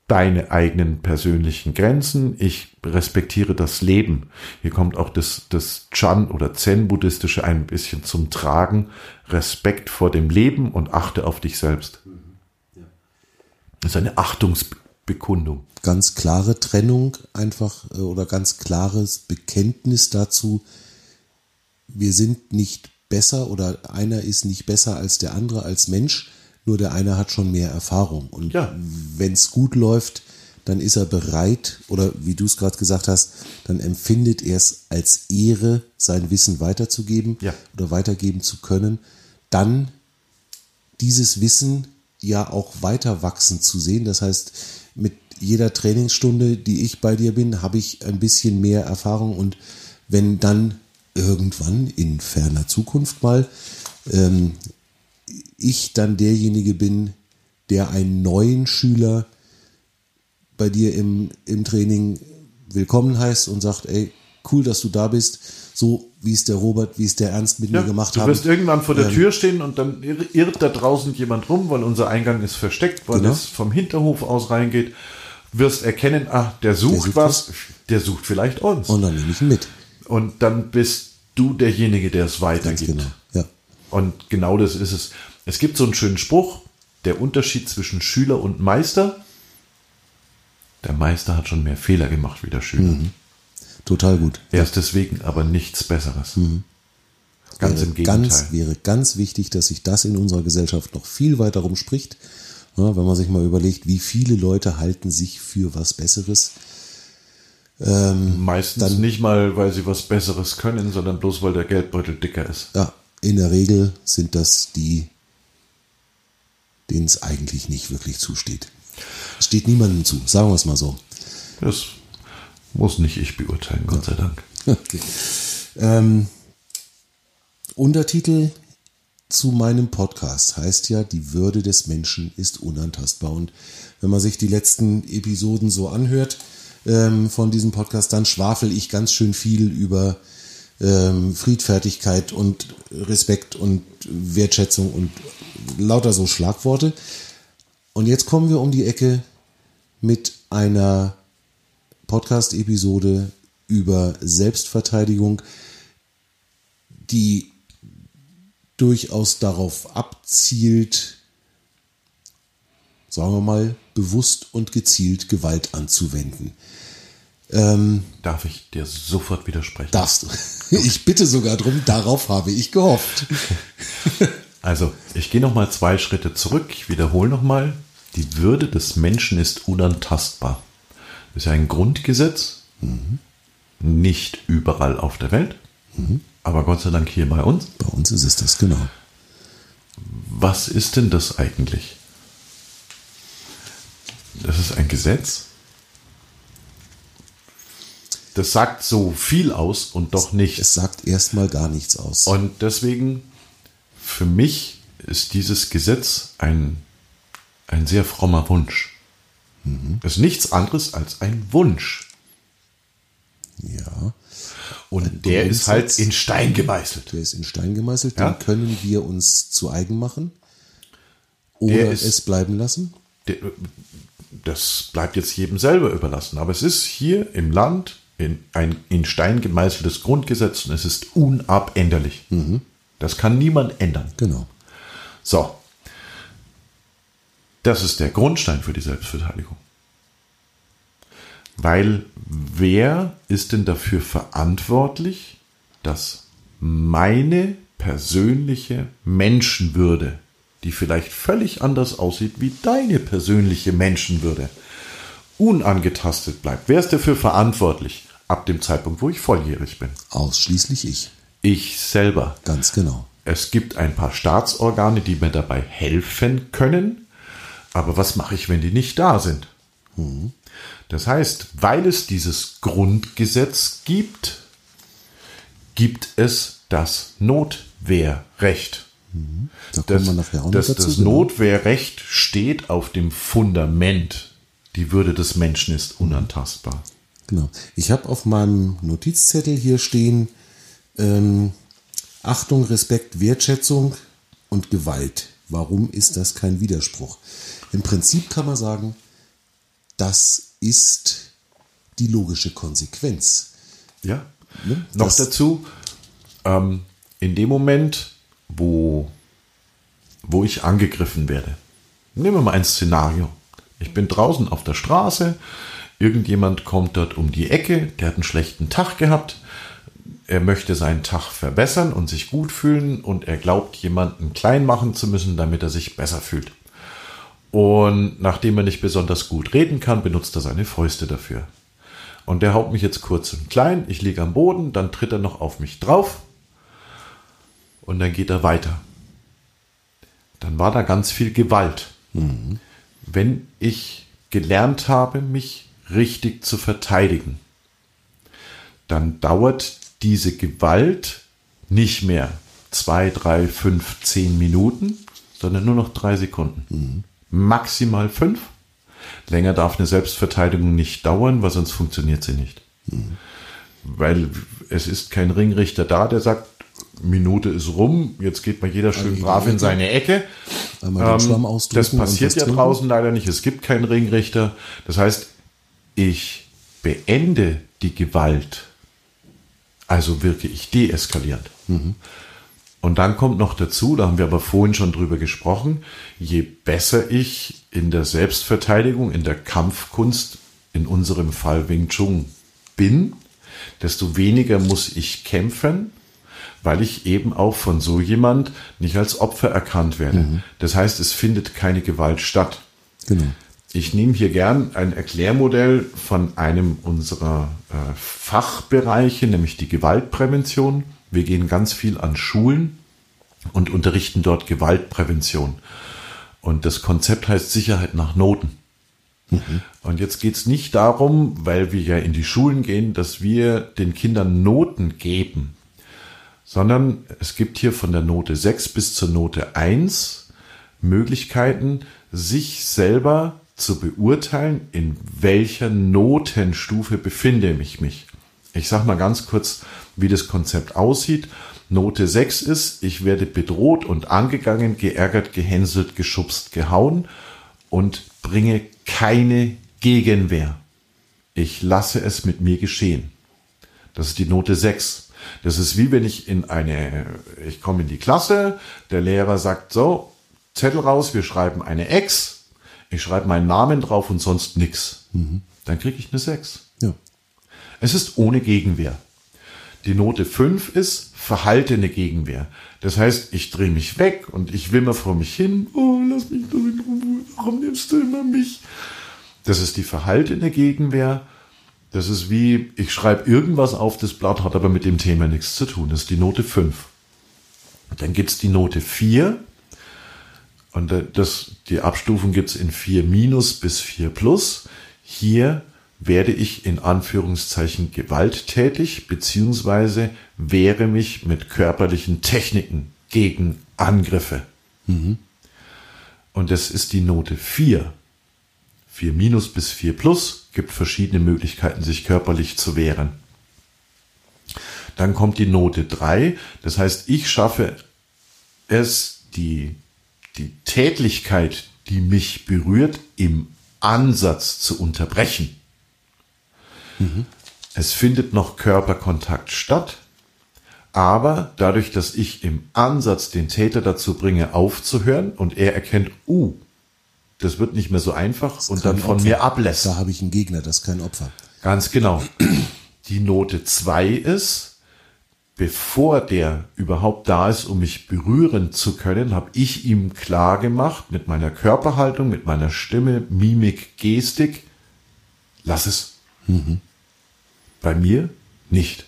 deine eigenen persönlichen Grenzen, ich respektiere das Leben. Hier kommt auch das, das Chan oder Zen-Buddhistische ein bisschen zum Tragen. Respekt vor dem Leben und achte auf dich selbst. Das ist eine Achtungsbekundung
ganz klare Trennung einfach äh, oder ganz klares Bekenntnis dazu, wir sind nicht besser oder einer ist nicht besser als der andere als Mensch, nur der eine hat schon mehr Erfahrung. Und ja. wenn es gut läuft, dann ist er bereit oder wie du es gerade gesagt hast, dann empfindet er es als Ehre, sein Wissen weiterzugeben ja. oder weitergeben zu können. Dann dieses Wissen ja auch weiter wachsen zu sehen. Das heißt, mit jeder Trainingsstunde, die ich bei dir bin, habe ich ein bisschen mehr Erfahrung. Und wenn dann irgendwann in ferner Zukunft mal ähm, ich dann derjenige bin, der einen neuen Schüler bei dir im, im Training willkommen heißt und sagt, ey, cool, dass du da bist, so wie es der Robert, wie es der Ernst mit ja, mir gemacht
hat.
Du
wirst irgendwann vor der ähm, Tür stehen und dann irrt da draußen jemand rum, weil unser Eingang ist versteckt, weil genau. es vom Hinterhof aus reingeht wirst erkennen, ah, der sucht, der sucht was, was, der sucht vielleicht uns.
Und dann nehme ich ihn mit.
Und dann bist du derjenige, der es weitergibt. Genau, ja. Und genau das ist es. Es gibt so einen schönen Spruch, der Unterschied zwischen Schüler und Meister. Der Meister hat schon mehr Fehler gemacht wie der Schüler. Mhm.
Total gut.
Er ist deswegen aber nichts Besseres. Mhm.
Ganz wäre im Gegenteil. Ganz, wäre ganz wichtig, dass sich das in unserer Gesellschaft noch viel weiter rumspricht. Ja, wenn man sich mal überlegt, wie viele Leute halten sich für was Besseres.
Ähm, Meistens dann, nicht mal, weil sie was Besseres können, sondern bloß, weil der Geldbeutel dicker ist.
Ja, in der Regel sind das die, denen es eigentlich nicht wirklich zusteht. Es steht niemandem zu, sagen wir es mal so.
Das muss nicht ich beurteilen, Gott sei Dank.
Okay. Ähm, Untertitel zu meinem Podcast heißt ja, die Würde des Menschen ist unantastbar. Und wenn man sich die letzten Episoden so anhört ähm, von diesem Podcast, dann schwafel ich ganz schön viel über ähm, Friedfertigkeit und Respekt und Wertschätzung und lauter so Schlagworte. Und jetzt kommen wir um die Ecke mit einer Podcast-Episode über Selbstverteidigung, die durchaus darauf abzielt, sagen wir mal, bewusst und gezielt Gewalt anzuwenden.
Ähm, Darf ich dir sofort widersprechen?
Darfst du. Ich bitte sogar drum, darauf habe ich gehofft.
Also, ich gehe nochmal zwei Schritte zurück, ich wiederhole nochmal, die Würde des Menschen ist unantastbar. Ist ja ein Grundgesetz, mhm. nicht überall auf der Welt. Mhm. Aber Gott sei Dank hier bei uns.
Bei uns ist es das, genau.
Was ist denn das eigentlich? Das ist ein Gesetz? das sagt so viel aus und doch nicht.
Es sagt erstmal gar nichts aus.
Und deswegen, für mich ist dieses Gesetz ein, ein sehr frommer Wunsch. Mhm. Es ist nichts anderes als ein Wunsch.
Ja.
Und der ist halt in Stein gemeißelt.
Der ist in Stein gemeißelt.
Ja.
Den können wir uns zu eigen machen. Oder
Der ist-
es bleiben lassen.
Der- Das bleibt jetzt jedem selber überlassen. Aber es ist hier im Land in, ein in Stein gemeißeltes Grundgesetz und es ist unabänderlich. Das kann niemand ändern.
Genau.
So. Das ist der Grundstein für die Selbstverteidigung. Weil wer ist denn dafür verantwortlich, dass meine persönliche Menschenwürde, die vielleicht völlig anders aussieht wie deine persönliche Menschenwürde, unangetastet bleibt? Wer ist dafür verantwortlich ab dem Zeitpunkt, wo ich volljährig bin?
Ausschließlich ich.
Ich selber.
Ganz genau.
Es gibt ein paar Staatsorgane, die mir dabei helfen können. Aber was mache ich, wenn die nicht da sind? Das heißt, weil es dieses Grundgesetz gibt, gibt es das Notwehrrecht.
Da kommen
Das,
wir nachher auch
das,
dazu.
das
genau.
Notwehrrecht steht auf dem Fundament. Die Würde des Menschen ist unantastbar.
Genau. Ich habe auf meinem Notizzettel hier stehen ähm, Achtung, Respekt, Wertschätzung und Gewalt. Warum ist das kein Widerspruch? Im Prinzip kann man sagen, das ist die logische Konsequenz.
Ja.
Ne?
Noch
Das-
dazu, ähm, in dem Moment, wo, wo ich angegriffen werde, nehmen wir mal ein Szenario. Ich bin draußen auf der Straße, irgendjemand kommt dort um die Ecke, der hat einen schlechten Tag gehabt, er möchte seinen Tag verbessern und sich gut fühlen und er glaubt, jemanden klein machen zu müssen, damit er sich besser fühlt. Und nachdem er nicht besonders gut reden kann, benutzt er seine Fäuste dafür. Und der haut mich jetzt kurz und klein, ich liege am Boden, dann tritt er noch auf mich drauf und dann geht er weiter. Dann war da ganz viel Gewalt. Wenn ich gelernt habe, mich richtig zu verteidigen, dann dauert diese Gewalt nicht mehr zwei, drei, fünf, zehn Minuten, sondern nur noch drei Sekunden. Maximal fünf. Länger darf eine Selbstverteidigung nicht dauern, weil sonst funktioniert sie nicht. Weil es ist kein Ringrichter da, der sagt, Minute ist rum, jetzt geht mal jeder schön
die
brav in seine Ecke. Ähm, das passiert ja
trinken.
draußen leider nicht. Es gibt keinen Ringrichter. Das heißt, ich beende die Gewalt. Also wirke ich deeskalierend. Und dann kommt noch dazu, da haben wir aber vorhin schon drüber gesprochen, je besser ich in der Selbstverteidigung, in der Kampfkunst, in unserem Fall Wing Chun bin, desto weniger muss ich kämpfen, weil ich eben auch von so jemand nicht als Opfer erkannt werde. Das heißt, es findet keine Gewalt statt.
Genau.
Ich nehme hier gern ein Erklärmodell von einem unserer äh, Fachbereiche, nämlich die Gewaltprävention. Wir gehen ganz viel an Schulen und unterrichten dort Gewaltprävention. Und das Konzept heißt Sicherheit nach Noten. Und jetzt geht es nicht darum, weil wir ja in die Schulen gehen, dass wir den Kindern Noten geben, sondern es gibt hier von der Note 6 bis zur Note 1 Möglichkeiten, sich selber zu beurteilen, in welcher Notenstufe befinde ich mich. Ich sage mal ganz kurz, wie das Konzept aussieht. Note 6 ist, ich werde bedroht und angegangen, geärgert, gehänselt, geschubst, gehauen und bringe keine Gegenwehr. Ich lasse es mit mir geschehen. Das ist die Note 6. Das ist wie wenn ich in eine, ich komme in die Klasse, der Lehrer sagt so, Zettel raus, wir schreiben eine Ex, ich schreibe meinen Namen drauf und sonst nix. Dann kriege ich eine 6.
Ja.
Es ist ohne Gegenwehr. Die Note 5 ist verhaltene Gegenwehr. Das heißt, ich drehe mich weg und ich wimmer vor mich hin. Oh, lass mich doch in Ruhe. Warum nimmst du immer mich? Das ist die verhaltene Gegenwehr. Das ist wie, ich schreibe irgendwas auf das Blatt, hat aber mit dem Thema nichts zu tun. Das ist die Note 5. Dann gibt's die Note 4. Und äh, das, die Abstufung gibt's in 4 minus bis 4 plus. Hier werde ich in Anführungszeichen gewalttätig beziehungsweise wehre mich mit körperlichen Techniken gegen Angriffe. Und das ist die Note 4. 4 minus bis 4 plus gibt verschiedene Möglichkeiten, sich körperlich zu wehren. Dann kommt die Note 3. Das heißt, ich schaffe es, die, die Tätlichkeit, die mich berührt, im Ansatz zu unterbrechen. Mhm. Es findet noch Körperkontakt statt, aber dadurch, dass ich im Ansatz den Täter dazu bringe, aufzuhören und er erkennt, uh, das wird nicht mehr so einfach und dann von
Opfer.
mir ablässt.
Da habe ich einen Gegner, das ist kein Opfer.
Ganz genau. Die Note 2 ist, bevor der überhaupt da ist, um mich berühren zu können, habe ich ihm klar gemacht mit meiner Körperhaltung, mit meiner Stimme, Mimik, Gestik, lass es. Mhm. Bei mir nicht.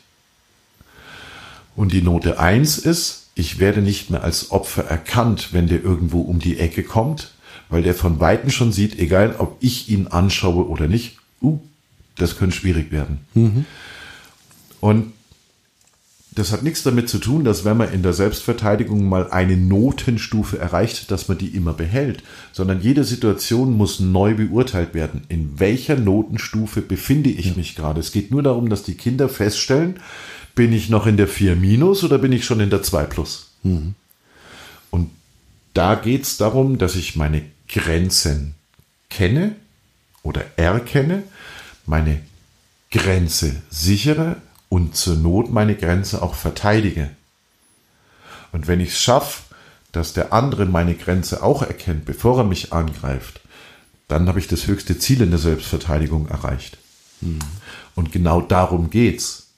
Und die Note 1 ist, ich werde nicht mehr als Opfer erkannt, wenn der irgendwo um die Ecke kommt, weil der von Weitem schon sieht, egal ob ich ihn anschaue oder nicht, uh, das könnte schwierig werden. Mhm. Und das hat nichts damit zu tun, dass wenn man in der Selbstverteidigung mal eine Notenstufe erreicht, dass man die immer behält, sondern jede Situation muss neu beurteilt werden. In welcher Notenstufe befinde ich mich gerade? Es geht nur darum, dass die Kinder feststellen, bin ich noch in der 4 minus oder bin ich schon in der 2 plus? Mhm. Und da geht es darum, dass ich meine Grenzen kenne oder erkenne, meine Grenze sichere und zur Not meine Grenze auch verteidige. Und wenn ich es schaffe, dass der andere meine Grenze auch erkennt, bevor er mich angreift, dann habe ich das höchste Ziel in der Selbstverteidigung erreicht. Mhm. Und genau darum geht's.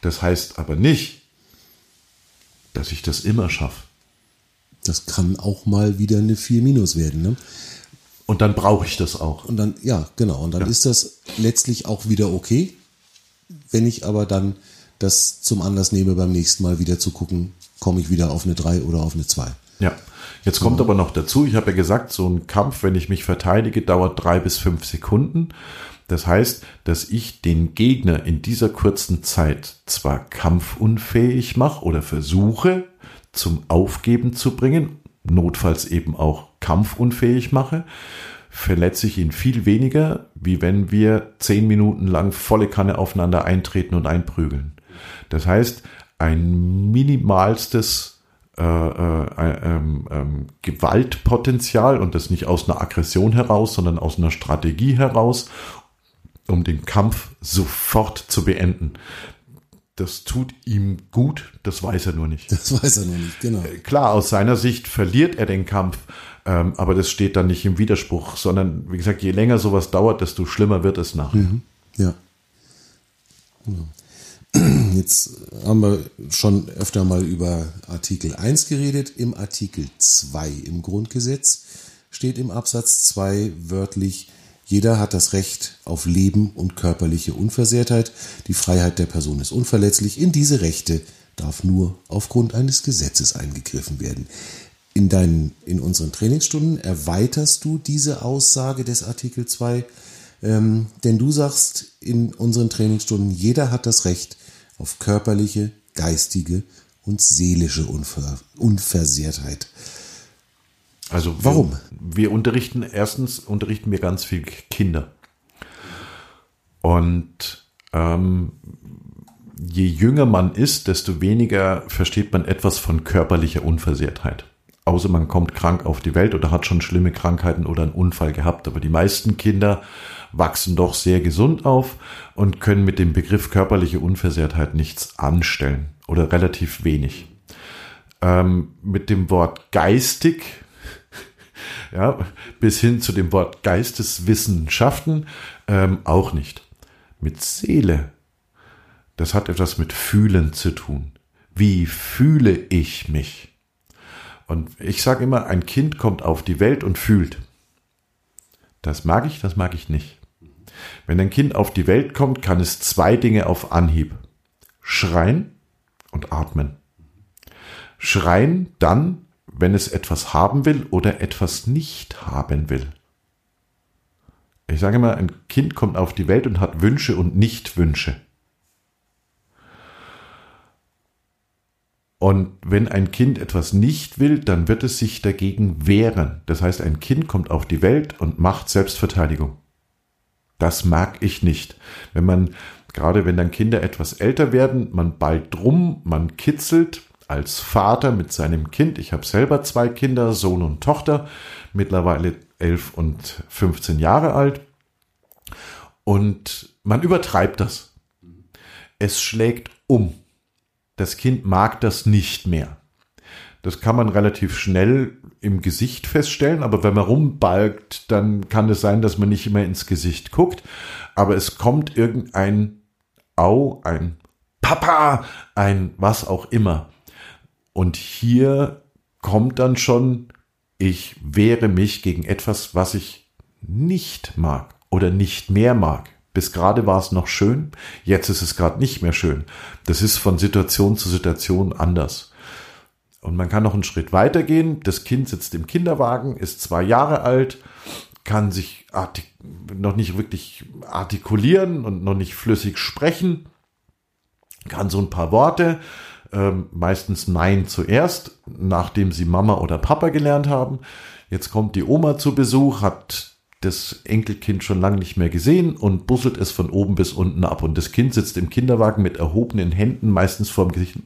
Das heißt aber nicht, dass ich das immer schaffe.
Das kann auch mal wieder eine 4 minus werden. Ne?
Und dann brauche ich das auch.
Und dann, ja, genau. Und dann ja. ist das letztlich auch wieder okay. Wenn ich aber dann das zum Anlass nehme, beim nächsten Mal wieder zu gucken, komme ich wieder auf eine 3 oder auf eine 2.
Ja. Jetzt kommt aber noch dazu, ich habe ja gesagt, so ein Kampf, wenn ich mich verteidige, dauert drei bis fünf Sekunden. Das heißt, dass ich den Gegner in dieser kurzen Zeit zwar kampfunfähig mache oder versuche zum Aufgeben zu bringen, notfalls eben auch kampfunfähig mache, verletze ich ihn viel weniger, wie wenn wir zehn Minuten lang volle Kanne aufeinander eintreten und einprügeln. Das heißt, ein minimalstes äh, äh, ähm, ähm, Gewaltpotenzial und das nicht aus einer Aggression heraus, sondern aus einer Strategie heraus, um den Kampf sofort zu beenden. Das tut ihm gut, das weiß er nur nicht.
Das weiß er nur nicht, genau.
Äh, klar, aus seiner Sicht verliert er den Kampf, ähm, aber das steht dann nicht im Widerspruch, sondern wie gesagt, je länger sowas dauert, desto schlimmer wird es nachher. Mhm.
Ja. Jetzt haben wir schon öfter mal über Artikel 1 geredet. Im Artikel 2 im Grundgesetz steht im Absatz 2 wörtlich, jeder hat das Recht auf Leben und körperliche Unversehrtheit. Die Freiheit der Person ist unverletzlich. In diese Rechte darf nur aufgrund eines Gesetzes eingegriffen werden. In, deinen, in unseren Trainingsstunden erweiterst du diese Aussage des Artikel 2, ähm, denn du sagst in unseren Trainingsstunden, jeder hat das Recht auf körperliche, geistige und seelische Unver Unversehrtheit.
Also warum? Wir, wir unterrichten erstens unterrichten wir ganz viel Kinder und ähm, je jünger man ist, desto weniger versteht man etwas von körperlicher Unversehrtheit. Außer man kommt krank auf die Welt oder hat schon schlimme Krankheiten oder einen Unfall gehabt. Aber die meisten Kinder wachsen doch sehr gesund auf und können mit dem Begriff körperliche Unversehrtheit nichts anstellen oder relativ wenig. Ähm, mit dem Wort geistig ja, bis hin zu dem Wort Geisteswissenschaften ähm, auch nicht. Mit Seele, das hat etwas mit Fühlen zu tun. Wie fühle ich mich? Und ich sage immer, ein Kind kommt auf die Welt und fühlt. Das mag ich, das mag ich nicht. Wenn ein Kind auf die Welt kommt, kann es zwei Dinge auf Anhieb. Schreien und atmen. Schreien dann, wenn es etwas haben will oder etwas nicht haben will. Ich sage immer, ein Kind kommt auf die Welt und hat Wünsche und Nicht-Wünsche. Und wenn ein Kind etwas nicht will, dann wird es sich dagegen wehren. Das heißt, ein Kind kommt auf die Welt und macht Selbstverteidigung. Das mag ich nicht. Wenn man, gerade wenn dann Kinder etwas älter werden, man ballt drum, man kitzelt als Vater mit seinem Kind. Ich habe selber zwei Kinder, Sohn und Tochter, mittlerweile elf und 15 Jahre alt. Und man übertreibt das. Es schlägt um das Kind mag das nicht mehr. Das kann man relativ schnell im Gesicht feststellen, aber wenn man rumbalgt, dann kann es sein, dass man nicht immer ins Gesicht guckt, aber es kommt irgendein Au, ein Papa, ein was auch immer. Und hier kommt dann schon, ich wehre mich gegen etwas, was ich nicht mag oder nicht mehr mag. Bis gerade war es noch schön, jetzt ist es gerade nicht mehr schön. Das ist von Situation zu Situation anders. Und man kann noch einen Schritt weiter gehen. Das Kind sitzt im Kinderwagen, ist zwei Jahre alt, kann sich noch nicht wirklich artikulieren und noch nicht flüssig sprechen, kann so ein paar Worte, ähm, meistens Nein zuerst, nachdem sie Mama oder Papa gelernt haben. Jetzt kommt die Oma zu Besuch, hat das Enkelkind schon lange nicht mehr gesehen und busselt es von oben bis unten ab. Und das Kind sitzt im Kinderwagen mit erhobenen Händen, meistens vor dem Gesicht.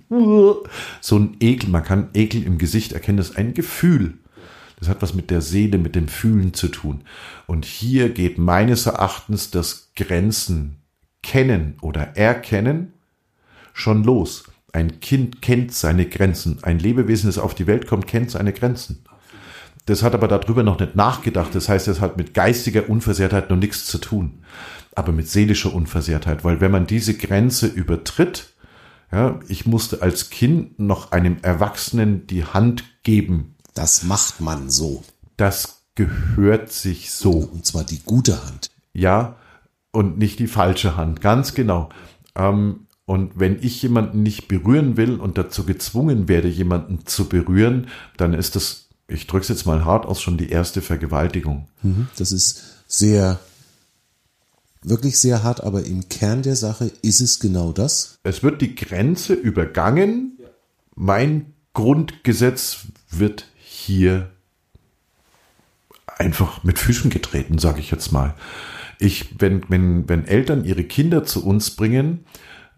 So ein Ekel, man kann Ekel im Gesicht erkennen, das ist ein Gefühl. Das hat was mit der Seele, mit dem Fühlen zu tun. Und hier geht meines Erachtens das Grenzen kennen oder erkennen schon los. Ein Kind kennt seine Grenzen. Ein Lebewesen, das auf die Welt kommt, kennt seine Grenzen. Das hat aber darüber noch nicht nachgedacht. Das heißt, es hat mit geistiger Unversehrtheit noch nichts zu tun, aber mit seelischer Unversehrtheit, weil wenn man diese Grenze übertritt, ja, ich musste als Kind noch einem Erwachsenen die Hand geben.
Das macht man so.
Das gehört sich so.
Und zwar die gute Hand.
Ja, und nicht die falsche Hand, ganz genau. Ähm, und wenn ich jemanden nicht berühren will und dazu gezwungen werde, jemanden zu berühren, dann ist das ich drücke es jetzt mal hart aus, schon die erste Vergewaltigung.
Mhm. Das ist sehr, wirklich sehr hart, aber im Kern der Sache ist es genau das.
Es wird die Grenze übergangen. Mein Grundgesetz wird hier einfach mit Füßen getreten, sage ich jetzt mal. Ich, wenn, wenn, wenn Eltern ihre Kinder zu uns bringen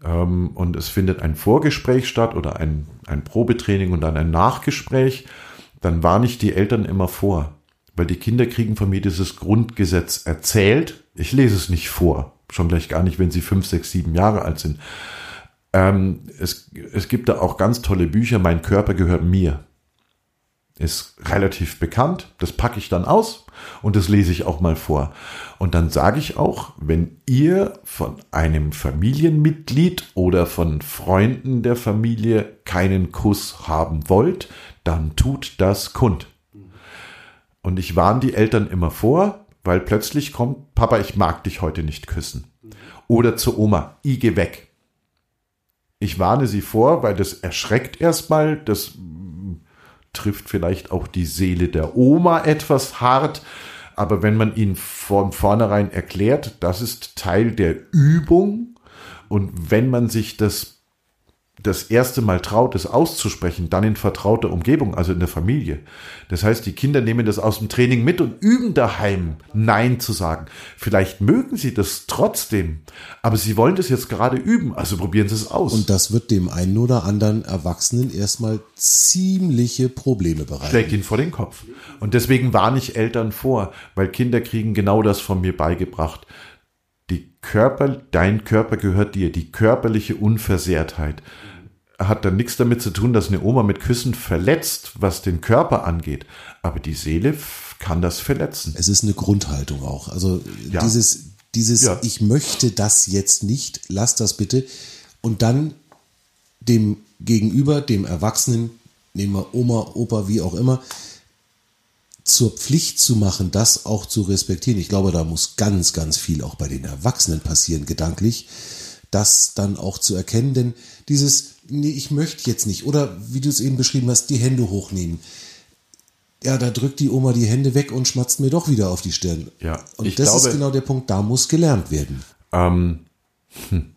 ähm, und es findet ein Vorgespräch statt oder ein, ein Probetraining und dann ein Nachgespräch, dann warne ich die Eltern immer vor, weil die Kinder kriegen von mir dieses Grundgesetz erzählt. Ich lese es nicht vor, schon gleich gar nicht, wenn sie fünf, sechs, sieben Jahre alt sind. Ähm, es, es gibt da auch ganz tolle Bücher, Mein Körper gehört mir. Ist relativ bekannt, das packe ich dann aus und das lese ich auch mal vor. Und dann sage ich auch, wenn ihr von einem Familienmitglied oder von Freunden der Familie keinen Kuss haben wollt, dann tut das kund. Und ich warne die Eltern immer vor, weil plötzlich kommt, Papa, ich mag dich heute nicht küssen. Oder zu Oma, ich geh weg. Ich warne sie vor, weil das erschreckt erstmal, das trifft vielleicht auch die Seele der Oma etwas hart, aber wenn man ihnen von vornherein erklärt, das ist Teil der Übung und wenn man sich das das erste Mal traut, es auszusprechen, dann in vertrauter Umgebung, also in der Familie. Das heißt, die Kinder nehmen das aus dem Training mit und üben daheim, Nein zu sagen. Vielleicht mögen sie das trotzdem, aber sie wollen das jetzt gerade üben, also probieren sie es aus.
Und das wird dem einen oder anderen Erwachsenen erstmal ziemliche Probleme bereiten.
Schlägt ihn vor den Kopf. Und deswegen warne ich Eltern vor, weil Kinder kriegen genau das von mir beigebracht die Körper, dein Körper gehört dir, die körperliche Unversehrtheit hat dann nichts damit zu tun, dass eine Oma mit Küssen verletzt, was den Körper angeht. Aber die Seele kann das verletzen.
Es ist eine Grundhaltung auch. Also ja. dieses, dieses, ja. ich möchte das jetzt nicht, lass das bitte. Und dann dem Gegenüber, dem Erwachsenen, nehmen wir Oma, Opa, wie auch immer, zur Pflicht zu machen, das auch zu respektieren. Ich glaube, da muss ganz, ganz viel auch bei den Erwachsenen passieren, gedanklich, das dann auch zu erkennen. Denn dieses, nee, ich möchte jetzt nicht, oder wie du es eben beschrieben hast, die Hände hochnehmen. ja, da drückt die Oma die Hände weg und schmatzt mir doch wieder auf die Stirn.
Ja,
und das
glaube-
ist genau der Punkt, da muss gelernt werden.
Ähm, hm.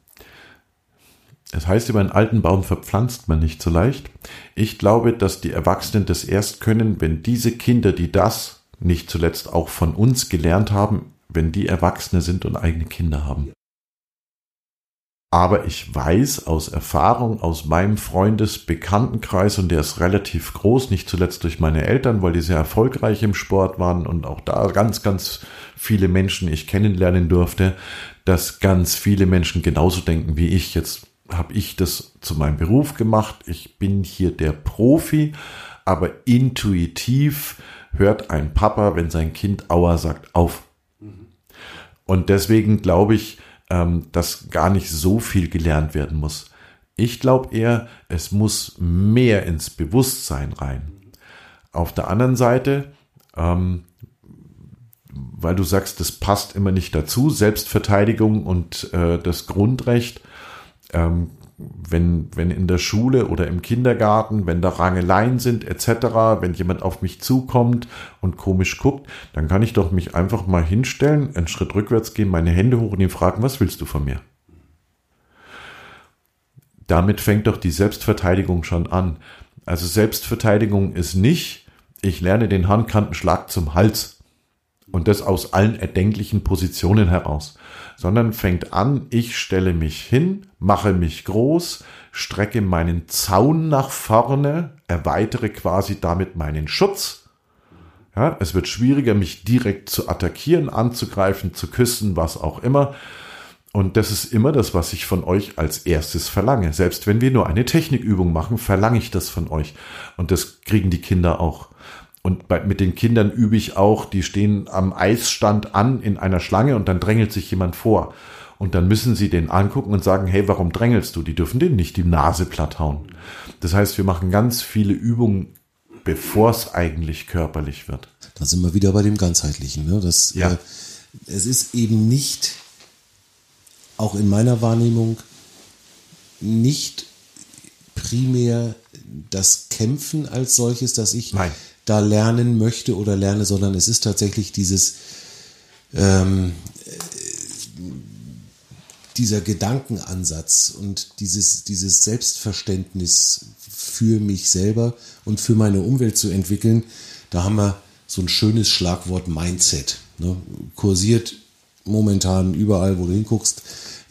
Es heißt, über einen alten Baum verpflanzt man nicht so leicht. Ich glaube, dass die Erwachsenen das erst können, wenn diese Kinder, die das nicht zuletzt auch von uns gelernt haben, wenn die Erwachsene sind und eigene Kinder haben. Aber ich weiß aus Erfahrung aus meinem Freundesbekanntenkreis, und der ist relativ groß, nicht zuletzt durch meine Eltern, weil die sehr erfolgreich im Sport waren und auch da ganz, ganz viele Menschen ich kennenlernen durfte, dass ganz viele Menschen genauso denken wie ich. Jetzt habe ich das zu meinem Beruf gemacht. Ich bin hier der Profi, aber intuitiv hört ein Papa, wenn sein Kind Aua sagt, auf. Und deswegen glaube ich, ähm, dass gar nicht so viel gelernt werden muss. Ich glaube eher, es muss mehr ins Bewusstsein rein. Auf der anderen Seite, ähm, weil du sagst, das passt immer nicht dazu, Selbstverteidigung und äh, das Grundrecht, ähm, wenn, wenn in der Schule oder im Kindergarten, wenn da Rangeleien sind etc., wenn jemand auf mich zukommt und komisch guckt, dann kann ich doch mich einfach mal hinstellen, einen Schritt rückwärts gehen, meine Hände hoch und ihn fragen, was willst du von mir? Damit fängt doch die Selbstverteidigung schon an. Also Selbstverteidigung ist nicht, ich lerne den Handkantenschlag zum Hals und das aus allen erdenklichen Positionen heraus, sondern fängt an, ich stelle mich hin, mache mich groß, strecke meinen Zaun nach vorne, erweitere quasi damit meinen Schutz. Ja, es wird schwieriger, mich direkt zu attackieren, anzugreifen, zu küssen, was auch immer. Und das ist immer das, was ich von euch als erstes verlange. Selbst wenn wir nur eine Technikübung machen, verlange ich das von euch. Und das kriegen die Kinder auch. Und bei, mit den Kindern übe ich auch, die stehen am Eisstand an in einer Schlange und dann drängelt sich jemand vor. Und dann müssen sie den angucken und sagen, hey, warum drängelst du? Die dürfen den nicht die Nase platt hauen. Das heißt, wir machen ganz viele Übungen, bevor es eigentlich körperlich wird.
Da sind wir wieder bei dem Ganzheitlichen. Ne? Das,
Ja.
äh, es ist eben nicht, auch in meiner Wahrnehmung, nicht primär das Kämpfen als solches, dass ich
Nein.
Da lernen möchte oder lerne, sondern es ist tatsächlich dieses ähm, äh, dieser Gedankenansatz und dieses, dieses Selbstverständnis für mich selber und für meine Umwelt zu entwickeln, da haben wir so ein schönes Schlagwort Mindset. Ne? Kursiert momentan überall, wo du hinguckst,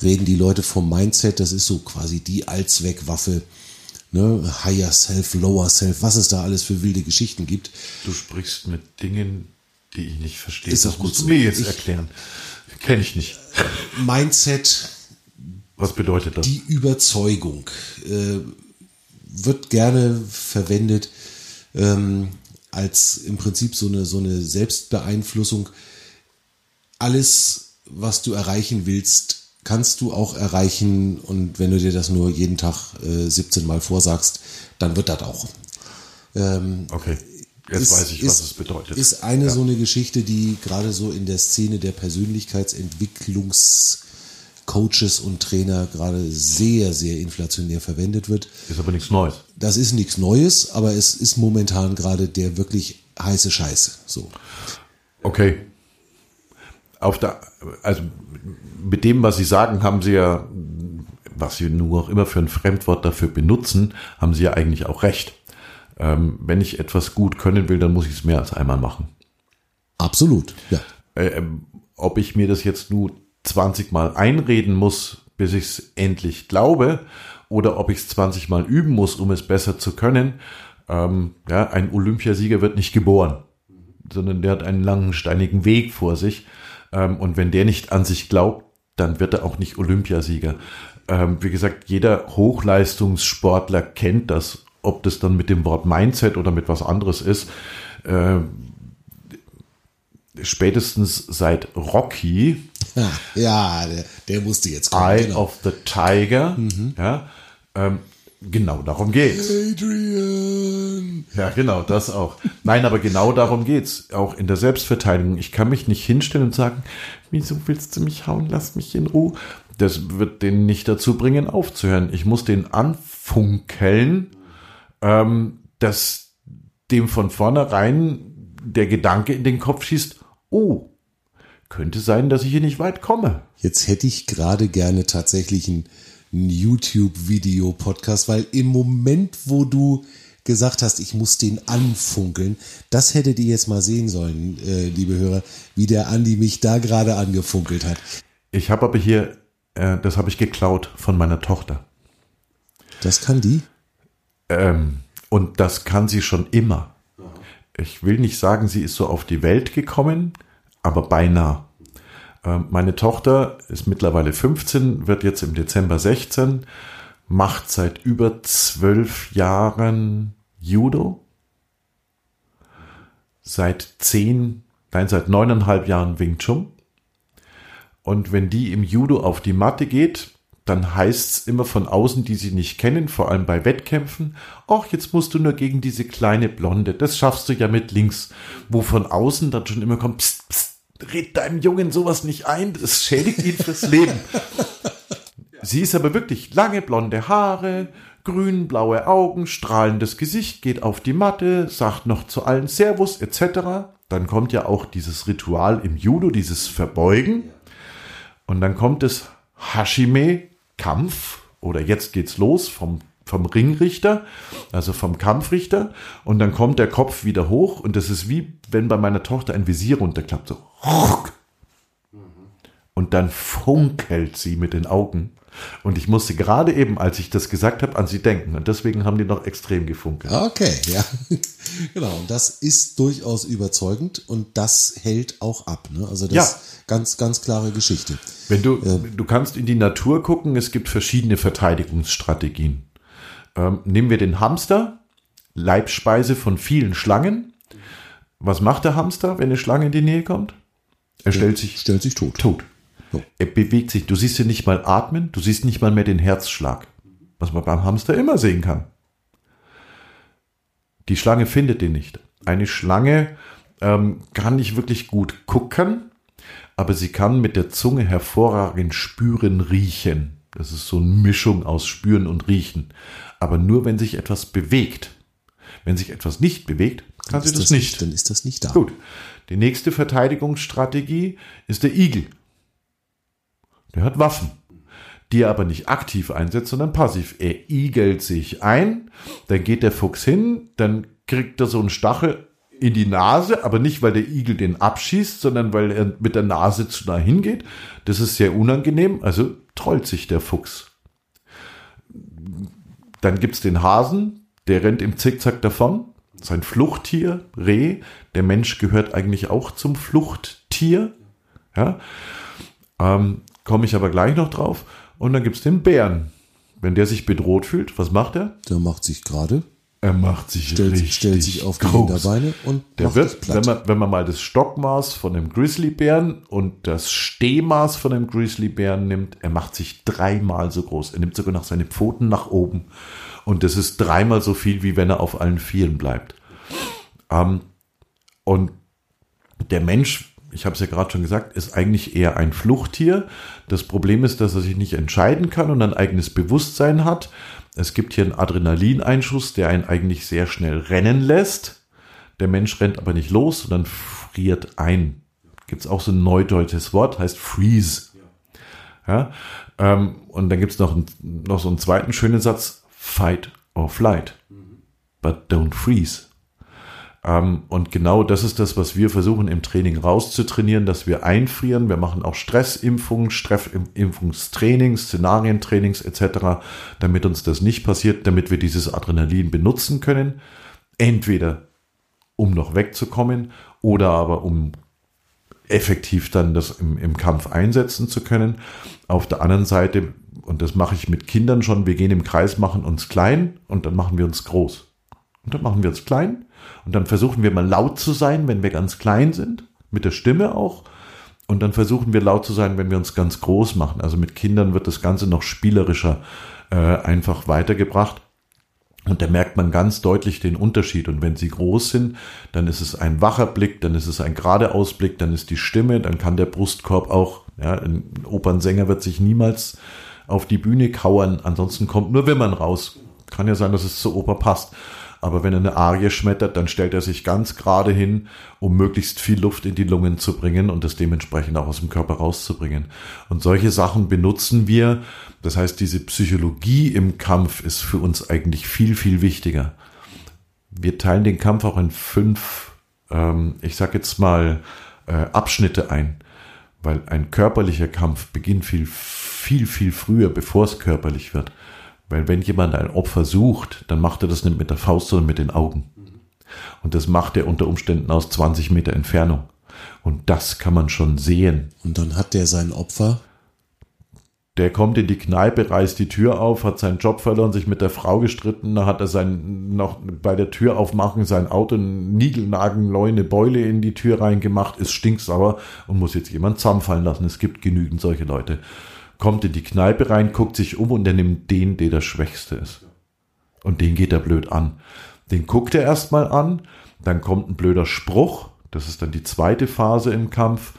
reden die Leute vom Mindset. Das ist so quasi die Allzweckwaffe. Ne? Higher Self, Lower Self, was es da alles für wilde Geschichten gibt.
Du sprichst mit Dingen, die ich nicht verstehe.
Ist
das
auch gut
musst du
so.
mir jetzt
Ich-
erklären. Kenne ich nicht.
Mindset,
Was bedeutet das?
die Überzeugung äh, wird gerne verwendet ähm, als im Prinzip so eine, so eine Selbstbeeinflussung. Alles, was du erreichen willst, kannst du auch erreichen und wenn du dir das nur jeden Tag äh, 17 Mal vorsagst, dann wird das auch. Ähm,
Okay, jetzt
ist-
weiß ich, was
ist-
es bedeutet.
Ist eine
Ja.
so eine Geschichte, die gerade so in der Szene der Persönlichkeitsentwicklungscoaches und Trainer gerade sehr, sehr inflationär verwendet wird.
Ist aber nichts Neues.
Das ist nichts Neues, aber es ist momentan gerade der wirklich heiße Scheiß. So.
Okay. Auf der, also mit dem, was Sie sagen, haben Sie ja, was Sie nur auch immer für ein Fremdwort dafür benutzen, haben Sie ja eigentlich auch recht. Ähm, wenn ich etwas gut können will, dann muss ich es mehr als einmal machen.
Absolut, ja.
Äh, ähm, ob ich mir das jetzt nur 20 Mal einreden muss, bis ich es endlich glaube, oder ob ich es 20 Mal üben muss, um es besser zu können. Ähm, ja, ein Olympiasieger wird nicht geboren, sondern der hat einen langen, steinigen Weg vor sich. Ähm, und wenn der nicht an sich glaubt, dann wird er auch nicht Olympiasieger. Ähm, wie gesagt, jeder Hochleistungssportler kennt das, ob das dann mit dem Wort Mindset oder mit was anderes ist. Ähm, spätestens seit Rocky,
Ja, ja der, der musste jetzt kommen.
Eye
genau.
of the Tiger, ja, ähm, genau darum geht's.
Adrian!
Ja, genau, das auch. Nein, aber genau darum geht's. Auch in der Selbstverteidigung. Ich kann mich nicht hinstellen und sagen, wieso willst du mich hauen? Lass mich in Ruhe. Das wird den nicht dazu bringen, aufzuhören. Ich muss den anfunkeln, ähm, dass dem von vornherein der Gedanke in den Kopf schießt, oh, könnte sein, dass ich hier nicht weit komme.
Jetzt hätte ich gerade gerne tatsächlich ein, ein YouTube-Video-Podcast, weil im Moment, wo du gesagt hast, ich muss den anfunkeln, das hättet ihr jetzt mal sehen sollen, äh, liebe Hörer, wie der Andi mich da gerade angefunkelt hat.
Ich habe aber hier, äh, das habe ich geklaut von meiner Tochter.
Das kann die?
Ähm, und das kann sie schon immer. Ich will nicht sagen, sie ist so auf die Welt gekommen, aber beinahe. Ähm, meine Tochter ist mittlerweile 15, wird jetzt im Dezember 16, macht seit über zwölf Jahren Judo, seit zehn, nein, seit neuneinhalb Jahren Wing Chun. Und wenn die im Judo auf die Matte geht, dann heißt's immer von außen, die sie nicht kennen, vor allem bei Wettkämpfen, ach, jetzt musst du nur gegen diese kleine Blonde, das schaffst du ja mit links, wo von außen dann schon immer kommt, pst, pst, red deinem Jungen sowas nicht ein, das schädigt ihn fürs Leben. Sie ist aber wirklich lange blonde Haare, grün-blaue Augen, strahlendes Gesicht, geht auf die Matte, sagt noch zu allen Servus etc. Dann kommt ja auch dieses Ritual im Judo, dieses Verbeugen. Und dann kommt es Hashime, Kampf, oder jetzt geht's los vom, vom Ringrichter, also vom Kampfrichter. Und dann kommt der Kopf wieder hoch und das ist wie wenn bei meiner Tochter ein Visier runterklappt, so. Und dann funkelt sie mit den Augen. Und ich musste gerade eben, als ich das gesagt habe, an sie denken. Und deswegen haben die noch extrem gefunkelt.
Okay, ja. genau. Und das ist durchaus überzeugend und das hält auch ab. Ne? Also das
Ja.
ganz, ganz klare Geschichte.
Wenn du, du kannst in die Natur gucken, es gibt verschiedene Verteidigungsstrategien. Ähm, nehmen wir den Hamster, Leibspeise von vielen Schlangen. Was macht der Hamster, wenn eine Schlange in die Nähe kommt? Er stellt sich
Stellt sich tot.
tot.
So.
Er bewegt sich. Du siehst ihn nicht mal atmen, du siehst nicht mal mehr den Herzschlag. Was man beim Hamster immer sehen kann. Die Schlange findet den nicht. Eine Schlange ähm, kann nicht wirklich gut gucken, aber sie kann mit der Zunge hervorragend spüren, riechen. Das ist so eine Mischung aus spüren und riechen. Aber nur wenn sich etwas bewegt. Wenn sich etwas nicht bewegt, kann sie
Ist
das nicht.
Dann ist das nicht da.
Gut. Die nächste Verteidigungsstrategie ist der Igel. Der hat Waffen, die er aber nicht aktiv einsetzt, sondern passiv. Er igelt sich ein, dann geht der Fuchs hin, dann kriegt er so einen Stachel in die Nase, aber nicht, weil der Igel den abschießt, sondern weil er mit der Nase zu nah hingeht. Das ist sehr unangenehm, also trollt sich der Fuchs. Dann gibt's den Hasen, der rennt im Zickzack davon. Sein Fluchttier, Reh. Der Mensch gehört eigentlich auch zum Fluchttier. Ja. Ähm, Komme ich aber gleich noch drauf. Und dann gibt's den Bären. Wenn der sich bedroht fühlt, was macht er?
Der macht sich gerade,
Er macht sich
stellt,
richtig
stellt sich auf die
groß.
Hinterbeine und
Der wird, wenn man, wenn man mal das Stockmaß von dem Grizzlybären und das Stehmaß von dem Grizzlybären nimmt, er macht sich dreimal so groß. Er nimmt sogar noch seine Pfoten nach oben. Und das ist dreimal so viel, wie wenn er auf allen Vieren bleibt. Ähm, und der Mensch, ich habe es ja gerade schon gesagt, ist eigentlich eher ein Fluchttier. Das Problem ist, dass er sich nicht entscheiden kann und ein eigenes Bewusstsein hat. Es gibt hier einen Adrenalineinschuss, der einen eigentlich sehr schnell rennen lässt. Der Mensch rennt aber nicht los, sondern friert ein. Gibt es auch so ein neudeutsches Wort, heißt freeze. Ja, ähm, und dann gibt es noch, noch so einen zweiten schönen Satz, fight or flight, but don't freeze. Ähm, und genau das ist das, was wir versuchen im Training rauszutrainieren, dass wir einfrieren. Wir machen auch Stressimpfungen, Stressimpfungstrainings, Szenarientrainings etc., damit uns das nicht passiert, damit wir dieses Adrenalin benutzen können. Entweder um noch wegzukommen oder aber um effektiv dann das im, im Kampf einsetzen zu können. Auf der anderen Seite, und das mache ich mit Kindern schon, wir gehen im Kreis, machen uns klein und dann machen wir uns groß. Und dann machen wir uns klein und dann versuchen wir mal laut zu sein, wenn wir ganz klein sind, mit der Stimme auch. Und dann versuchen wir laut zu sein, wenn wir uns ganz groß machen. Also mit Kindern wird das Ganze noch spielerischer äh, einfach weitergebracht. Und da merkt man ganz deutlich den Unterschied. Und wenn sie groß sind, dann ist es ein wacher Blick, dann ist es ein geradeaus Blick, dann ist die Stimme, dann kann der Brustkorb auch, ja, ein Opernsänger wird sich niemals auf die Bühne kauern. Ansonsten kommt nur Wimmern raus. Kann ja sein, dass es zur Oper passt. Aber wenn er eine Arie schmettert, dann stellt er sich ganz gerade hin, um möglichst viel Luft in die Lungen zu bringen und das dementsprechend auch aus dem Körper rauszubringen. Und solche Sachen benutzen wir. Das heißt, diese Psychologie im Kampf ist für uns eigentlich viel, viel wichtiger. Wir teilen den Kampf auch in fünf, ähm, ich sag jetzt mal, äh, Abschnitte ein, weil ein körperlicher Kampf beginnt viel, viel, viel früher, bevor es körperlich wird. Weil wenn jemand ein Opfer sucht, dann macht er das nicht mit der Faust, sondern mit den Augen. Und das macht er unter Umständen aus 20 Meter Entfernung. Und das kann man schon sehen.
Und dann hat der sein Opfer.
Der kommt in die Kneipe, reißt die Tür auf, hat seinen Job verloren, sich mit der Frau gestritten, hat er sein, noch bei der Tür aufmachen, sein Auto niegelnagelneu eine Beule in die Tür reingemacht, ist stinksauer und muss jetzt jemand zusammenfallen lassen. Es gibt genügend solche Leute kommt in die Kneipe rein, guckt sich um und er nimmt den, der der Schwächste ist. Und den geht er blöd an. Den guckt er erstmal an, dann kommt ein blöder Spruch, das ist dann die zweite Phase im Kampf,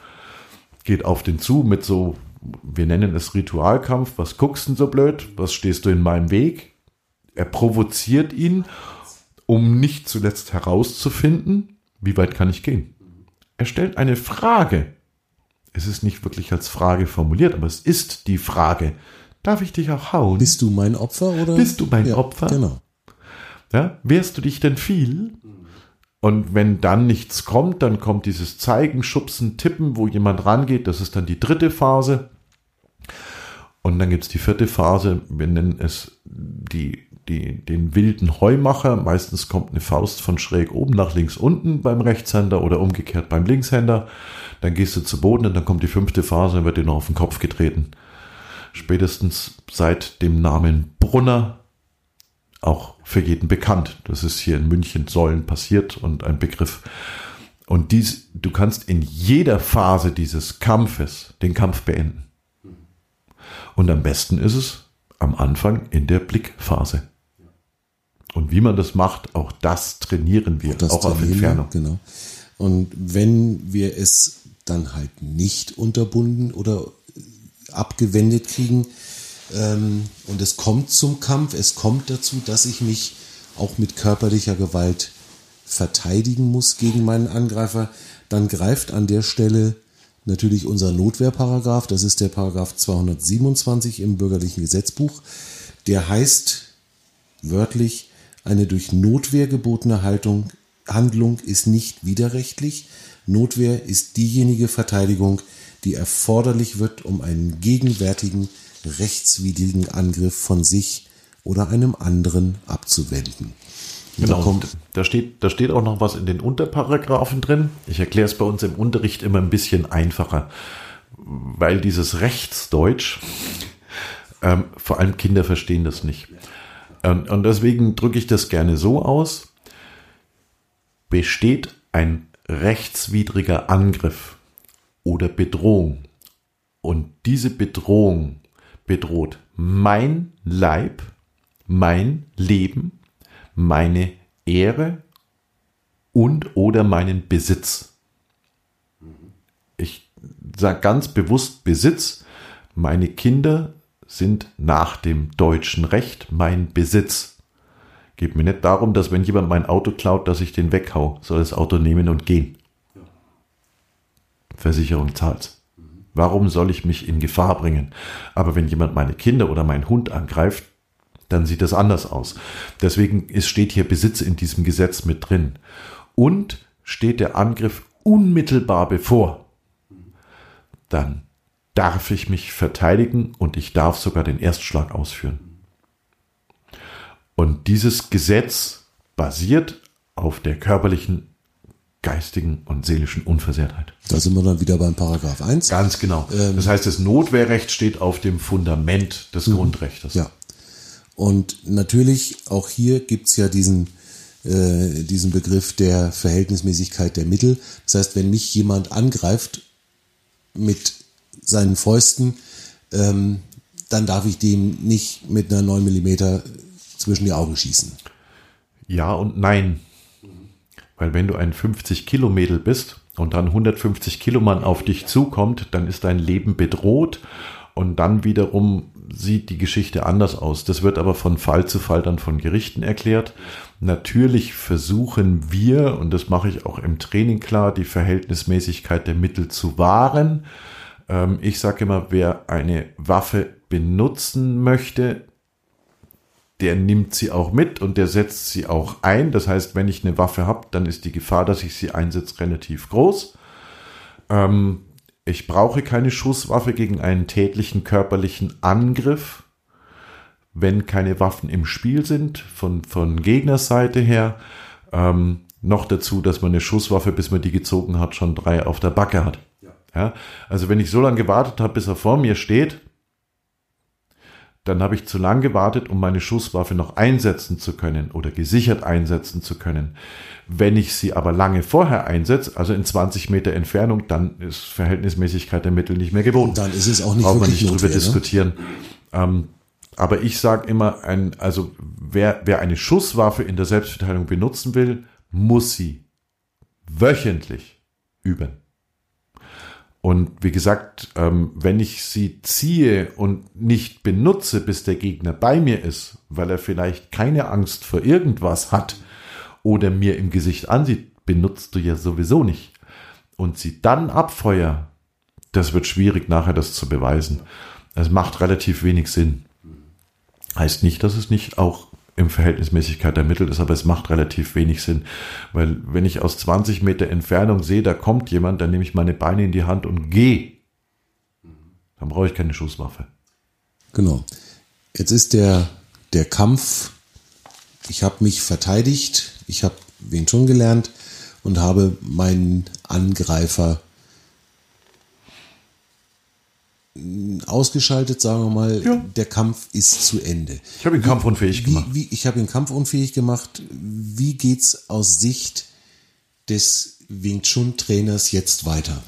geht auf den zu mit so, wir nennen es Ritualkampf, was guckst du denn so blöd, was stehst du in meinem Weg? Er provoziert ihn, um nicht zuletzt herauszufinden, wie weit kann ich gehen. Er stellt eine Frage, es ist nicht wirklich als Frage formuliert, aber es ist die Frage, darf ich dich auch hauen?
Bist du mein Opfer oder?
Bist du mein ja, Opfer?
Genau.
Ja, wehrst du dich denn viel? Und wenn dann nichts kommt, dann kommt dieses Zeigen, Schubsen, Tippen, wo jemand rangeht. Das ist dann die dritte Phase. Und dann gibt es die vierte Phase. Wir nennen es die, die, den wilden Heumacher. Meistens kommt eine Faust von schräg oben nach links unten beim Rechtshänder oder umgekehrt beim Linkshänder. Dann gehst du zu Boden und dann kommt die fünfte Phase und wird dir noch auf den Kopf getreten. Spätestens seit dem Namen Brunner auch für jeden bekannt. Das ist hier in München Säulen passiert und ein Begriff. Und dies, du kannst in jeder Phase dieses Kampfes den Kampf beenden. Und am besten ist es am Anfang in der Blickphase. Und wie man das macht, auch das trainieren wir,
auch,
auch auf Entfernung.
Genau. Und wenn wir es dann halt nicht unterbunden oder abgewendet kriegen. Ähm, und es kommt zum Kampf, es kommt dazu, dass ich mich auch mit körperlicher Gewalt verteidigen muss gegen meinen Angreifer. Dann greift an der Stelle natürlich unser Notwehrparagraph, das ist der Paragraph 227 im bürgerlichen Gesetzbuch. Der heißt wörtlich, eine durch Notwehr gebotene Haltung, Handlung ist nicht widerrechtlich, Notwehr ist diejenige Verteidigung, die erforderlich wird, um einen gegenwärtigen rechtswidrigen Angriff von sich oder einem anderen abzuwenden.
Genau, da, kommt, da, steht, da steht auch noch was in den Unterparagraphen drin. Ich erkläre es bei uns im Unterricht immer ein bisschen einfacher, weil dieses Rechtsdeutsch, ähm, vor allem Kinder verstehen das nicht. Und, und deswegen drücke ich das gerne so aus. Besteht ein rechtswidriger Angriff oder Bedrohung. Und diese Bedrohung bedroht mein Leib, mein Leben, meine Ehre und oder meinen Besitz. Ich sage ganz bewusst Besitz. Meine Kinder sind nach dem deutschen Recht mein Besitz. Geht mir nicht darum, dass wenn jemand mein Auto klaut, dass ich den weghau. Soll das Auto nehmen und gehen. Versicherung zahlt. Warum soll ich mich in Gefahr bringen? Aber wenn jemand meine Kinder oder meinen Hund angreift, dann sieht das anders aus. Deswegen ist, steht hier Besitz in diesem Gesetz mit drin. Und steht der Angriff unmittelbar bevor, dann darf ich mich verteidigen und ich darf sogar den Erstschlag ausführen. Und dieses Gesetz basiert auf der körperlichen, geistigen und seelischen Unversehrtheit.
Da sind wir dann wieder beim Paragraph 1.
Ganz genau. Ähm, das heißt, das Notwehrrecht steht auf dem Fundament des mhm. Grundrechts.
Ja. Und natürlich, auch hier gibt's ja diesen, äh, diesen Begriff der Verhältnismäßigkeit der Mittel. Das heißt, wenn mich jemand angreift mit seinen Fäusten, ähm, dann darf ich dem nicht mit einer 9 Millimeter zwischen die Augen schießen.
Ja und nein. Weil wenn du ein 50 Kilo Mädel bist und dann 150 Kilo Mann auf dich zukommt, dann ist dein Leben bedroht und dann wiederum sieht die Geschichte anders aus. Das wird aber von Fall zu Fall dann von Gerichten erklärt. Natürlich versuchen wir, und das mache ich auch im Training klar, die Verhältnismäßigkeit der Mittel zu wahren. Ähm, ich sage immer, wer eine Waffe benutzen möchte, der nimmt sie auch mit und der setzt sie auch ein. Das heißt, wenn ich eine Waffe habe, dann ist die Gefahr, dass ich sie einsetze, relativ groß. Ähm, ich brauche keine Schusswaffe gegen einen tätlichen körperlichen Angriff, wenn keine Waffen im Spiel sind, von, von Gegnerseite her. Ähm, noch dazu, dass man eine Schusswaffe, bis man die gezogen hat, schon drei auf der Backe hat. Ja. ja also wenn ich so lange gewartet habe, bis er vor mir steht, dann habe ich zu lang gewartet, um meine Schusswaffe noch einsetzen zu können oder gesichert einsetzen zu können. Wenn ich sie aber lange vorher einsetze, also in 20 Meter Entfernung, dann ist Verhältnismäßigkeit der Mittel nicht mehr geboten.
Dann ist es auch nicht
Braucht man nicht drüber
ne?
diskutieren. Ähm, aber ich sage immer, ein, also wer, wer eine Schusswaffe in der Selbstverteidigung benutzen will, muss sie wöchentlich üben. Und wie gesagt, ähm, wenn ich sie ziehe und nicht benutze, bis der Gegner bei mir ist, weil er vielleicht keine Angst vor irgendwas hat oder mir im Gesicht ansieht, benutzt du ja sowieso nicht. Und sie dann abfeuer, das wird schwierig nachher das zu beweisen. Es macht relativ wenig Sinn. Heißt nicht, dass es nicht auch im Verhältnismäßigkeit ermittelt ist, aber es macht relativ wenig Sinn. Weil wenn ich aus 20 Meter Entfernung sehe, da kommt jemand, dann nehme ich meine Beine in die Hand und gehe. Dann brauche ich keine Schusswaffe.
Genau. Jetzt ist der, der Kampf, ich habe mich verteidigt, ich habe wen schon gelernt und habe meinen Angreifer ausgeschaltet, sagen wir mal,
Ja.
der Kampf ist zu Ende.
Ich habe ihn kampfunfähig
Wie,
gemacht.
wie, ich habe ihn kampfunfähig gemacht. Wie geht's aus Sicht des Wing Chun Trainers jetzt weiter?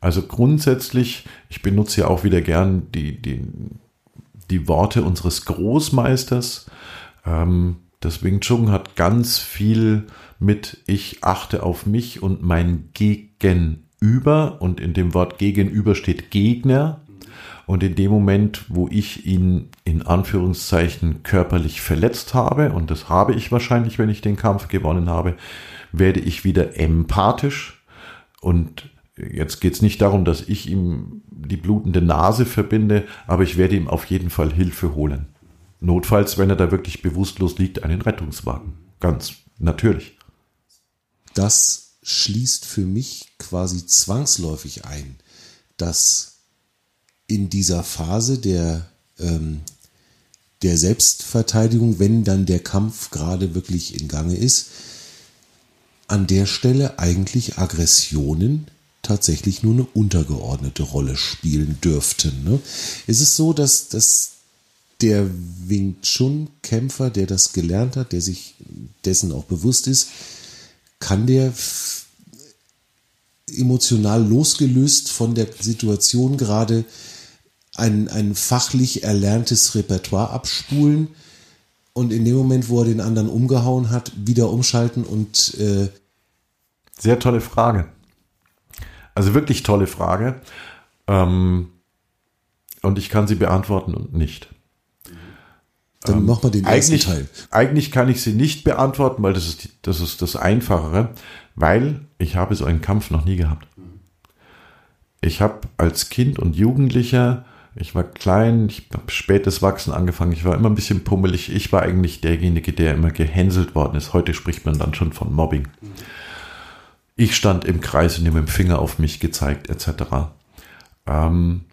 Also grundsätzlich, ich benutze ja auch wieder gern die, die, die Worte unseres Großmeisters. Ähm, das Wing Chun hat ganz viel mit ich achte auf mich und mein Gegenüber und in dem Wort Gegenüber steht Gegner. Und in dem Moment, wo ich ihn in Anführungszeichen körperlich verletzt habe, und das habe ich wahrscheinlich, wenn ich den Kampf gewonnen habe, werde ich wieder empathisch und Jetzt geht es nicht darum, dass ich ihm die blutende Nase verbinde, aber ich werde ihm auf jeden Fall Hilfe holen. Notfalls, wenn er da wirklich bewusstlos liegt, einen Rettungswagen. Ganz natürlich.
Das schließt für mich quasi zwangsläufig ein, dass in dieser Phase der, ähm, der Selbstverteidigung, wenn dann der Kampf gerade wirklich in Gange ist, an der Stelle eigentlich Aggressionen tatsächlich nur eine untergeordnete Rolle spielen dürften. Ne? Es ist so, dass, dass der Wing Chun-Kämpfer, der das gelernt hat, der sich dessen auch bewusst ist, kann der emotional losgelöst von der Situation gerade ein, ein fachlich erlerntes Repertoire abspulen und in dem Moment, wo er den anderen umgehauen hat, wieder umschalten und äh,
Sehr tolle Frage. Also wirklich tolle Frage. Ähm, und ich kann sie beantworten und nicht.
dann machen wir den ersten
Eigentlich,
Teil.
eigentlich kann ich sie nicht beantworten, weil das ist, die, das ist das Einfachere, weil ich habe so einen Kampf noch nie gehabt. Ich habe als Kind und Jugendlicher, ich war klein, ich habe spätes Wachsen angefangen, ich war immer ein bisschen pummelig. Ich war eigentlich derjenige, der immer gehänselt worden ist. Heute spricht man dann schon von Mobbing. Ich stand im Kreis und mit dem Finger auf mich gezeigt, etc. Ähm,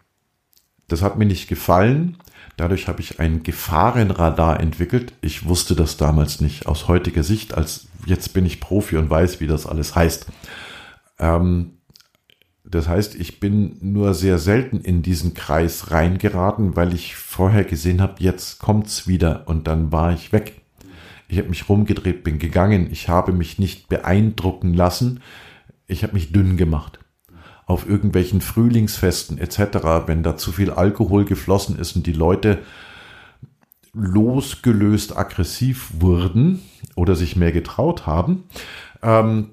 das hat mir nicht gefallen. Dadurch habe ich ein Gefahrenradar entwickelt. Ich wusste das damals nicht aus heutiger Sicht, als jetzt bin ich Profi und weiß, wie das alles heißt. Ähm, das heißt, ich bin nur sehr selten in diesen Kreis reingeraten, weil ich vorher gesehen habe, jetzt kommt's wieder und dann war ich weg. Ich habe mich rumgedreht, bin gegangen. Ich habe mich nicht beeindrucken lassen. Ich habe mich dünn gemacht. Auf irgendwelchen Frühlingsfesten etc., wenn da zu viel Alkohol geflossen ist und die Leute losgelöst aggressiv wurden oder sich mehr getraut haben, ähm,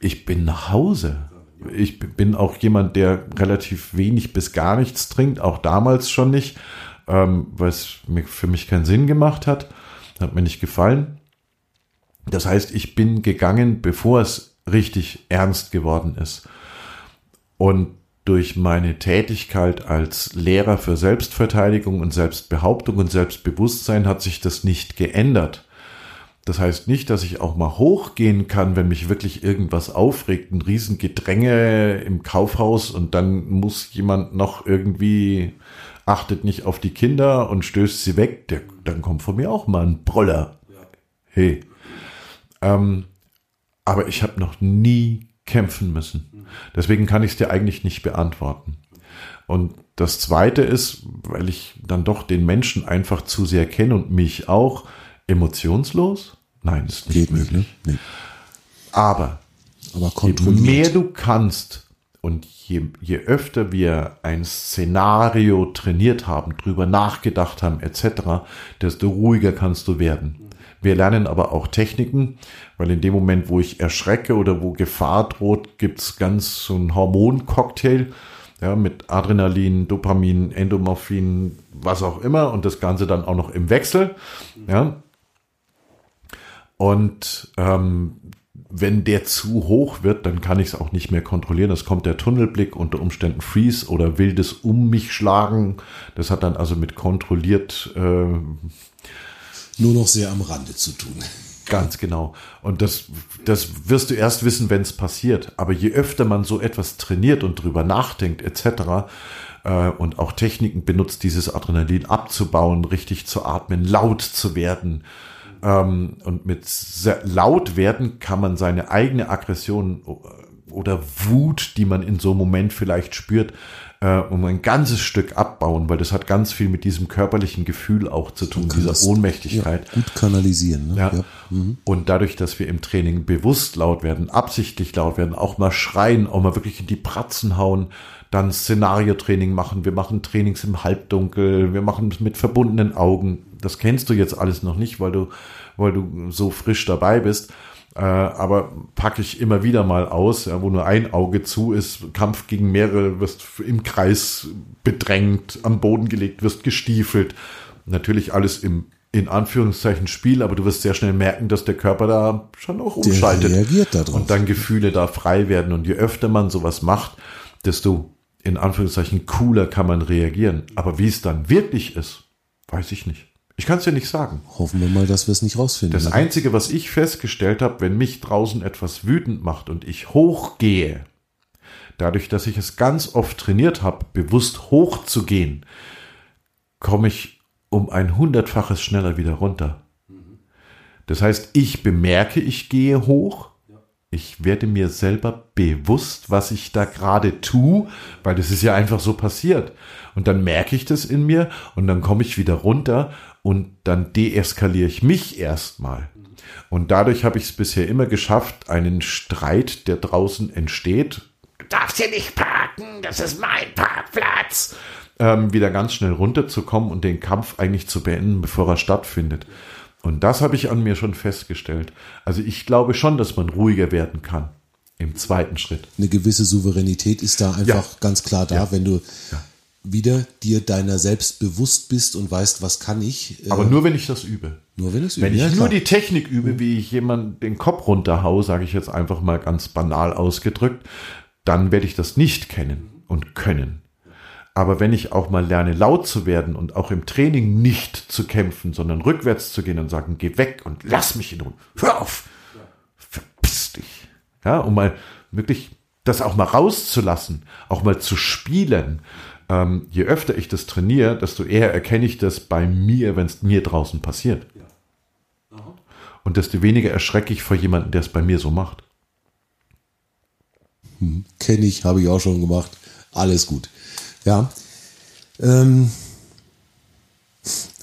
ich bin nach Hause. Ich bin auch jemand, der relativ wenig bis gar nichts trinkt, auch damals schon nicht. ähm, weil es für mich keinen Sinn gemacht hat, hat mir nicht gefallen. Das heißt, ich bin gegangen, bevor es richtig ernst geworden ist. Und durch meine Tätigkeit als Lehrer für Selbstverteidigung und Selbstbehauptung und Selbstbewusstsein hat sich das nicht geändert. Das heißt nicht, dass ich auch mal hochgehen kann, wenn mich wirklich irgendwas aufregt, ein Riesengedränge im Kaufhaus und dann muss jemand noch irgendwie achtet nicht auf die Kinder und stößt sie weg, der, dann kommt von mir auch mal ein Broller. Hey. Ähm, aber ich habe noch nie kämpfen müssen. Deswegen kann ich es dir eigentlich nicht beantworten. Und das Zweite ist, weil ich dann doch den Menschen einfach zu sehr kenne und mich auch, emotionslos? Nein, ist nicht Geht möglich. Nicht, ne? nee. Aber,
Aber
je mehr du kannst und je, je öfter wir ein Szenario trainiert haben, drüber nachgedacht haben, etc., desto ruhiger kannst du werden. Wir lernen aber auch Techniken, weil in dem Moment, wo ich erschrecke oder wo Gefahr droht, gibt's ganz so einen Hormoncocktail ja, mit Adrenalin, Dopamin, Endomorphin, was auch immer und das Ganze dann auch noch im Wechsel. Ja. Und ähm, wenn der zu hoch wird, dann kann ich es auch nicht mehr kontrollieren. Es kommt der Tunnelblick, unter Umständen Freeze oder wildes Um mich schlagen. Das hat dann also mit kontrolliert äh,
nur noch sehr am Rande zu tun.
Ganz genau. Und das, das wirst du erst wissen, wenn es passiert. Aber je öfter man so etwas trainiert und drüber nachdenkt, etc., äh, und auch Techniken benutzt, dieses Adrenalin abzubauen, richtig zu atmen, laut zu werden. Ähm, und mit laut werden kann man seine eigene Aggression oder Wut, die man in so einem Moment vielleicht spürt, äh, um ein ganzes Stück abbauen, weil das hat ganz viel mit diesem körperlichen Gefühl auch zu tun, dieser das, Ohnmächtigkeit.
Ja, gut kanalisieren. Ne?
Ja. ja. Mhm. Und dadurch, dass wir im Training bewusst laut werden, absichtlich laut werden, auch mal schreien, auch mal wirklich in die Pratzen hauen, dann Szenariotraining machen, wir machen Trainings im Halbdunkel, wir machen es mit verbundenen Augen. Das kennst du jetzt alles noch nicht, weil du, weil du so frisch dabei bist. Äh, aber packe ich immer wieder mal aus, ja, wo nur ein Auge zu ist, Kampf gegen mehrere, wirst im Kreis bedrängt, am Boden gelegt, wirst gestiefelt. Natürlich alles im in Anführungszeichen Spiel, aber du wirst sehr schnell merken, dass der Körper da schon auch umschaltet. Der reagiert darauf. Und dann Gefühle da frei werden. Und je öfter man sowas macht, desto in Anführungszeichen cooler kann man reagieren. Aber wie es dann wirklich ist, weiß ich nicht. Ich kann es dir nicht sagen.
Hoffen wir mal, dass wir es nicht rausfinden.
Das Einzige, was ich festgestellt habe, wenn mich draußen etwas wütend macht und ich hochgehe, dadurch, dass ich es ganz oft trainiert habe, bewusst hochzugehen, komme ich um ein hundertfaches schneller wieder runter. Das heißt, ich bemerke, ich gehe hoch. Ich werde mir selber bewusst, was ich da gerade tue, weil das ist ja einfach so passiert. Und dann merke ich das in mir und dann komme ich wieder runter und dann deeskaliere ich mich erstmal. Und dadurch habe ich es bisher immer geschafft, einen Streit, der draußen entsteht, du darfst hier nicht parken, das ist mein Parkplatz, ähm, wieder ganz schnell runterzukommen und den Kampf eigentlich zu beenden, bevor er stattfindet. Und das habe ich an mir schon festgestellt. Also ich glaube schon, dass man ruhiger werden kann im zweiten Schritt.
Eine gewisse Souveränität ist da einfach ja. ganz klar da, ja. wenn du ja wieder dir deiner selbst bewusst bist und weißt, was kann ich.
Äh, Aber nur wenn ich das übe.
Nur wenn
ich übe. Wenn ich ja, nur die Technik übe, wie ich jemand den Kopf runterhau, sage ich jetzt einfach mal ganz banal ausgedrückt, dann werde ich das nicht kennen und können. Aber wenn ich auch mal lerne, laut zu werden und auch im Training nicht zu kämpfen, sondern rückwärts zu gehen und sagen, geh weg und lass mich in Ruhe, hör auf, verpiss dich. Ja, um mal wirklich das auch mal rauszulassen, auch mal zu spielen, ähm, je öfter ich das trainiere, desto eher erkenne ich das bei mir, wenn es mir draußen passiert. Ja. Und desto weniger erschrecke ich vor jemandem, der es bei mir so macht.
Hm, Kenne ich, habe ich auch schon gemacht. Alles gut. Ja. Ähm,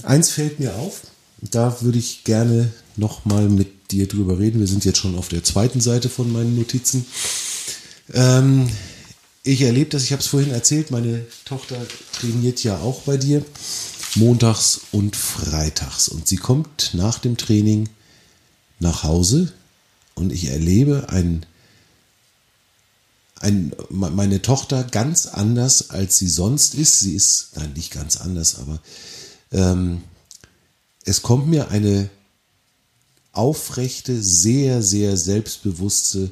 eins fällt mir auf, da würde ich gerne nochmal mit dir drüber reden. Wir sind jetzt schon auf der zweiten Seite von meinen Notizen. Ähm, ich erlebe das, ich habe es vorhin erzählt, meine Tochter trainiert ja auch bei dir, montags und freitags. Und sie kommt nach dem Training nach Hause und ich erlebe ein, ein, meine Tochter ganz anders, als sie sonst ist. Sie ist, nein, nicht ganz anders, aber ähm, es kommt mir eine aufrechte, sehr, sehr selbstbewusste,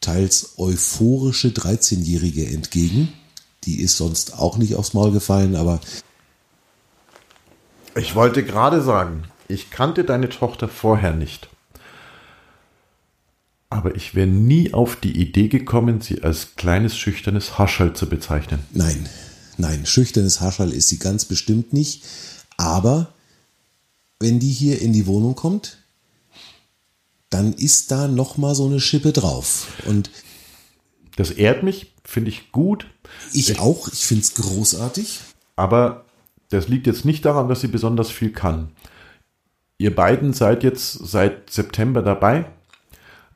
teils euphorische 13-Jährige entgegen. Die ist sonst auch nicht aufs Maul gefallen, aber.
Ich wollte gerade sagen, ich kannte deine Tochter vorher nicht. Aber ich wäre nie auf die Idee gekommen, sie als kleines, schüchternes Haschall zu bezeichnen.
Nein, nein, schüchternes Haschall ist sie ganz bestimmt nicht. Aber wenn die hier in die Wohnung kommt, dann ist da noch mal so eine Schippe drauf. Und
das ehrt mich, finde ich gut.
Ich, ich auch, ich finde es großartig.
Aber das liegt jetzt nicht daran, dass sie besonders viel kann. Ihr beiden seid jetzt seit September dabei.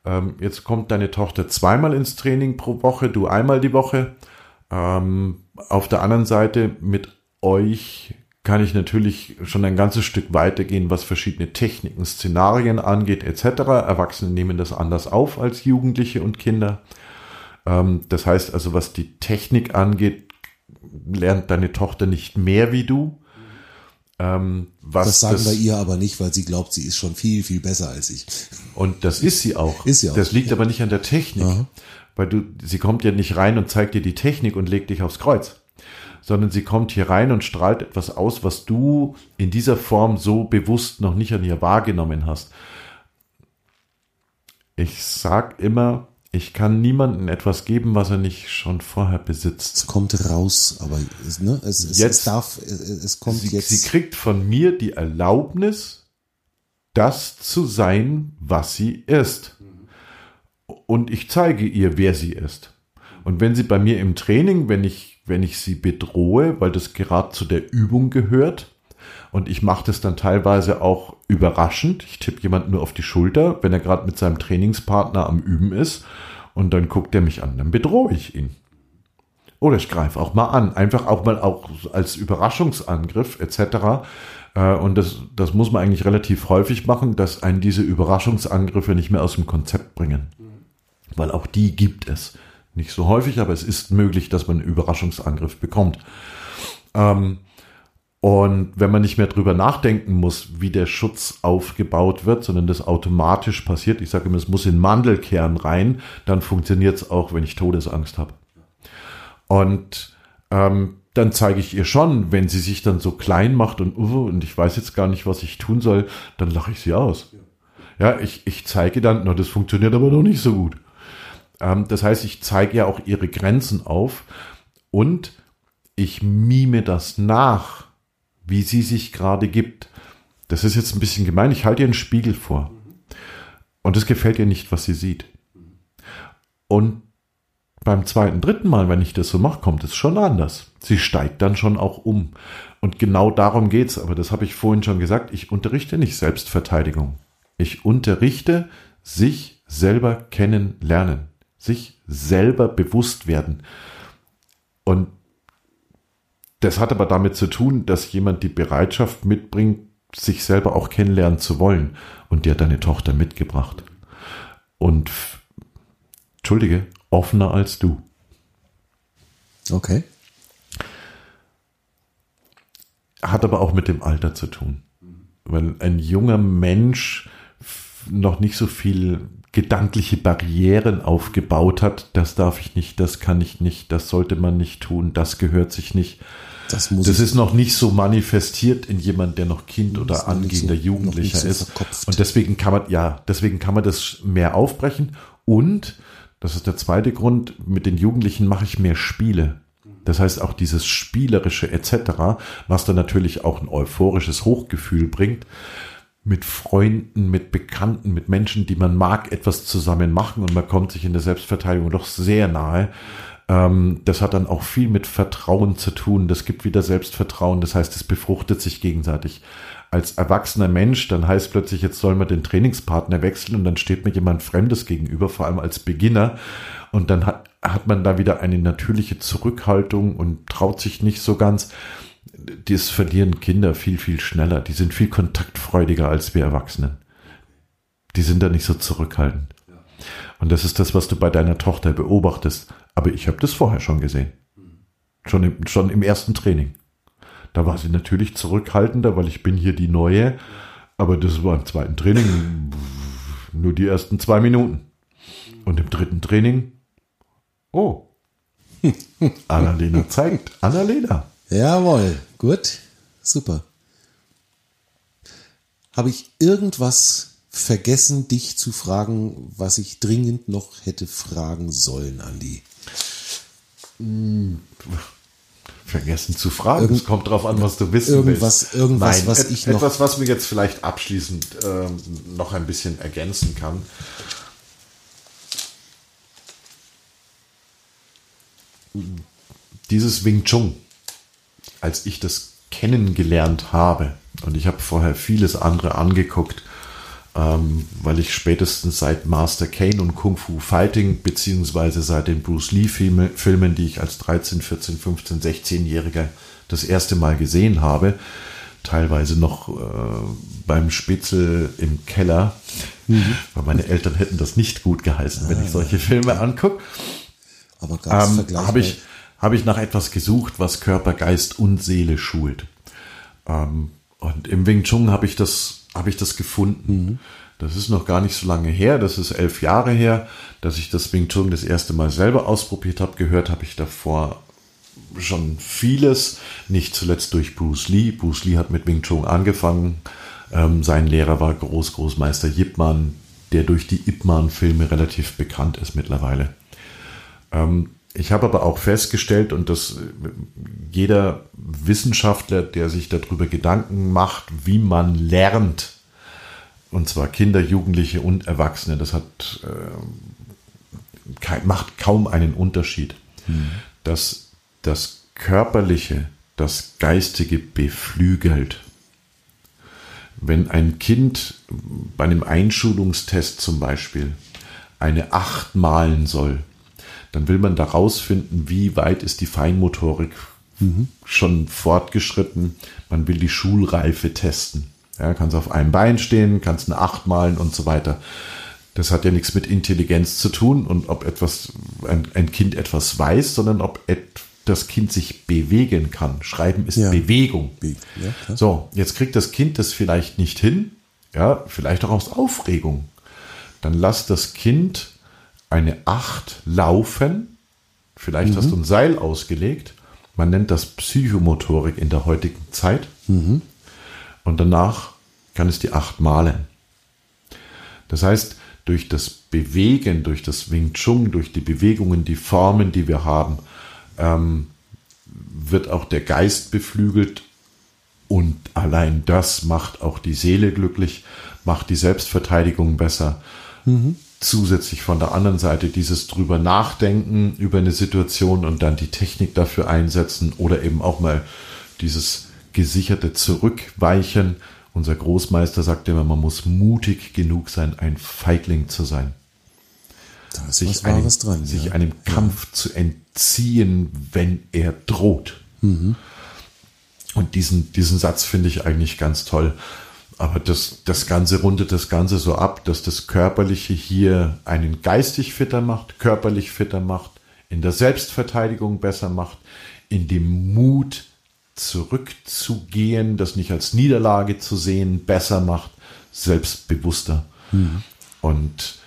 Ähm, jetzt kommt deine Tochter zweimal ins Training pro Woche, du einmal die Woche. Ähm, auf der anderen Seite mit euch kann ich natürlich schon ein ganzes Stück weitergehen, was verschiedene Techniken, Szenarien angeht etc. Erwachsene nehmen das anders auf als Jugendliche und Kinder. Ähm, das heißt also, was die Technik angeht, lernt deine Tochter nicht mehr wie du.
Ähm, das sagen das, wir ihr aber nicht, weil sie glaubt, sie ist schon viel, viel besser als ich.
Und das ist sie auch.
Ist sie auch.
Das liegt ja. aber nicht an der Technik. Aha. Weil du, sie kommt ja nicht rein und zeigt dir die Technik und legt dich aufs Kreuz sondern sie kommt hier rein und strahlt etwas aus, was du in dieser Form so bewusst noch nicht an ihr wahrgenommen hast. Ich sag immer, ich kann niemandem etwas geben, was er nicht schon vorher besitzt.
Es kommt raus, aber ne, es, es,
jetzt,
es darf, es kommt
sie,
jetzt.
Sie kriegt von mir die Erlaubnis, das zu sein, was sie ist. Und ich zeige ihr, wer sie ist. Und wenn sie bei mir im Training, wenn ich wenn ich sie bedrohe, weil das gerade zu der Übung gehört. Und ich mache das dann teilweise auch überraschend. Ich tippe jemand nur auf die Schulter, wenn er gerade mit seinem Trainingspartner am Üben ist. Und dann guckt er mich an, dann bedrohe ich ihn. Oder ich greife auch mal an, einfach auch mal auch als Überraschungsangriff etc. Äh, und das, das muss man eigentlich relativ häufig machen, dass einen diese Überraschungsangriffe nicht mehr aus dem Konzept bringen. Weil auch die gibt es. Nicht so häufig, aber es ist möglich, dass man einen Überraschungsangriff bekommt. Ähm, und wenn man nicht mehr drüber nachdenken muss, wie der Schutz aufgebaut wird, sondern das automatisch passiert, ich sage immer, es muss in Mandelkern rein, dann funktioniert es auch, wenn ich Todesangst habe. Und ähm, dann zeige ich ihr schon, wenn sie sich dann so klein macht und, uh, und ich weiß jetzt gar nicht, was ich tun soll, dann lache ich sie aus. Ja, ich, ich zeige dann, na, das funktioniert aber noch nicht so gut. Ähm, das heißt, ich zeige ja auch ihre Grenzen auf und ich mime das nach, wie sie sich gerade gibt. Das ist jetzt ein bisschen gemein. Ich halte ihr einen Spiegel vor. Und es gefällt ihr nicht, was sie sieht. Und beim zweiten, dritten Mal, wenn ich das so mache, kommt es schon anders. Sie steigt dann schon auch um. Und genau darum geht's. Aber das habe ich vorhin schon gesagt. Ich unterrichte nicht Selbstverteidigung. Ich unterrichte sich selber kennenlernen sich selber bewusst werden. Und das hat aber damit zu tun, dass jemand die Bereitschaft mitbringt, sich selber auch kennenlernen zu wollen. Und dir deine Tochter mitgebracht. Und, entschuldige, offener als du.
Okay.
Hat aber auch mit dem Alter zu tun. Weil ein junger Mensch noch nicht so viel gedankliche Barrieren aufgebaut hat. Das darf ich nicht, das kann ich nicht, das sollte man nicht tun, das gehört sich nicht. Das, muss das ist noch nicht so manifestiert in jemand, der noch Kind oder angehender so, Jugendlicher so ist. Verkopft. Und deswegen kann man, ja, deswegen kann man das mehr aufbrechen. Und, das ist der zweite Grund, mit den Jugendlichen mache ich mehr Spiele. Das heißt, auch dieses Spielerische etc., was dann natürlich auch ein euphorisches Hochgefühl bringt, mit Freunden, mit Bekannten, mit Menschen, die man mag, etwas zusammen machen und man kommt sich in der Selbstverteidigung doch sehr nahe. Ähm, das hat dann auch viel mit Vertrauen zu tun. Das gibt wieder Selbstvertrauen. Das heißt, es befruchtet sich gegenseitig. Als erwachsener Mensch, dann heißt plötzlich, jetzt soll man den Trainingspartner wechseln und dann steht mir jemand Fremdes gegenüber, vor allem als Beginner. Und dann hat, hat man da wieder eine natürliche Zurückhaltung und traut sich nicht so ganz das verlieren Kinder viel, viel schneller. Die sind viel kontaktfreudiger als wir Erwachsenen. Die sind da nicht so zurückhaltend. Und das ist das, was du bei deiner Tochter beobachtest. Aber ich habe das vorher schon gesehen. Schon im, schon im ersten Training. Da war sie natürlich zurückhaltender, weil ich bin hier die Neue. Aber das war im zweiten Training nur die ersten zwei Minuten. Und im dritten Training, oh, Annalena zeigt, Annalena.
Jawohl, gut, super. Habe ich irgendwas vergessen, dich zu fragen, was ich dringend noch hätte fragen sollen, Andi?
Vergessen zu fragen.
Irgend-
es kommt drauf an, was du wissen
irgendwas-
willst.
irgendwas,
Nein,
was ich noch-
etwas, was mir jetzt vielleicht abschließend ähm, noch ein bisschen ergänzen kann. Dieses Wing Chun, als ich das kennengelernt habe, und ich habe vorher vieles andere angeguckt, ähm, weil ich spätestens seit Master Kane und Kung Fu Fighting, beziehungsweise seit den Bruce Lee Filme, Filmen, die ich als 13, 14, 15, 16-Jähriger das erste Mal gesehen habe, teilweise noch äh, beim Spitzel im Keller, weil meine Eltern hätten das nicht gut geheißen, wenn ich solche Filme angucke
Aber es
ähm, habe ich, hab ich nach etwas gesucht, was Körper, Geist und Seele schult. Ähm, und im Wing Chun habe ich das, habe ich das gefunden. Das ist noch gar nicht so lange her, das ist elf Jahre her, dass ich das Wing Chun das erste Mal selber ausprobiert habe. Gehört habe ich davor schon vieles, nicht zuletzt durch Bruce Lee. Bruce Lee hat mit Wing Chun angefangen. Ähm, sein Lehrer war Groß-Großmeister Yip Man, der durch die Ip Man-Filme relativ bekannt ist mittlerweile. Ähm, ich habe aber auch festgestellt, und dass äh, jeder Wissenschaftler, der sich darüber Gedanken macht, wie man lernt, und zwar Kinder, Jugendliche und Erwachsene, das hat, äh, macht kaum einen Unterschied, dass das Körperliche das Geistige beflügelt. Wenn ein Kind bei einem Einschulungstest zum Beispiel eine Acht malen soll, dann will man da rausfinden, wie weit ist die Feinmotorik schon fortgeschritten. Man will die Schulreife testen. Ja, kannst auf einem Bein stehen, kannst eine Acht malen und so weiter. Das hat ja nichts mit Intelligenz zu tun und ob etwas, ein, ein Kind etwas weiß, sondern ob et, das Kind sich bewegen kann. Schreiben ist
Ja.
Bewegung.
Be- ja.
So, jetzt kriegt das Kind das vielleicht nicht hin, ja, vielleicht auch aus Aufregung. Dann lass das Kind eine Acht laufen. Vielleicht hast du ein Seil ausgelegt. Man nennt das Psychomotorik in der heutigen Zeit. Und danach kann es die Acht malen. Das heißt, durch das Bewegen, durch das Wing Chun, durch die Bewegungen, die Formen, die wir haben, ähm, wird auch der Geist beflügelt und allein das macht auch die Seele glücklich, macht die Selbstverteidigung besser. Zusätzlich von der anderen Seite dieses drüber nachdenken über eine Situation und dann die Technik dafür einsetzen oder eben auch mal dieses gesicherte Zurückweichen. Unser Großmeister sagt immer, man muss mutig genug sein, ein Feigling zu sein
da ist
sich,
was
einem,
dran.
sich
ja.
einem Kampf zu entziehen, wenn er droht.
Mhm.
Und diesen, diesen Satz finde ich eigentlich ganz toll. Aber das, das Ganze rundet das Ganze so ab, dass das Körperliche hier einen geistig fitter macht, körperlich fitter macht, in der Selbstverteidigung besser macht, in dem Mut zurückzugehen, das nicht als Niederlage zu sehen, besser macht, selbstbewusster. Und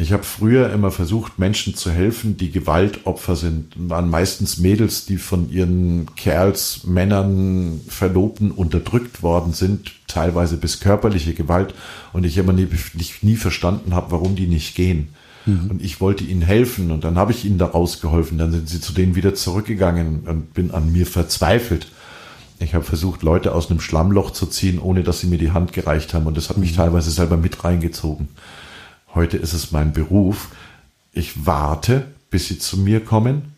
ich habe früher immer versucht, Menschen zu helfen, die Gewaltopfer sind. Waren meistens Mädels, die von ihren Kerls, Männern, Verlobten unterdrückt worden sind, teilweise bis körperliche Gewalt. Und ich immer nie, nicht, nie verstanden habe, warum die nicht gehen. Und ich wollte ihnen helfen und dann habe ich ihnen da rausgeholfen. Dann sind sie zu denen wieder zurückgegangen und bin an mir verzweifelt. Ich habe versucht, Leute aus einem Schlammloch zu ziehen, ohne dass sie mir die Hand gereicht haben. Und das hat mich teilweise selber mit reingezogen. Heute ist es mein Beruf. Ich warte, bis sie zu mir kommen.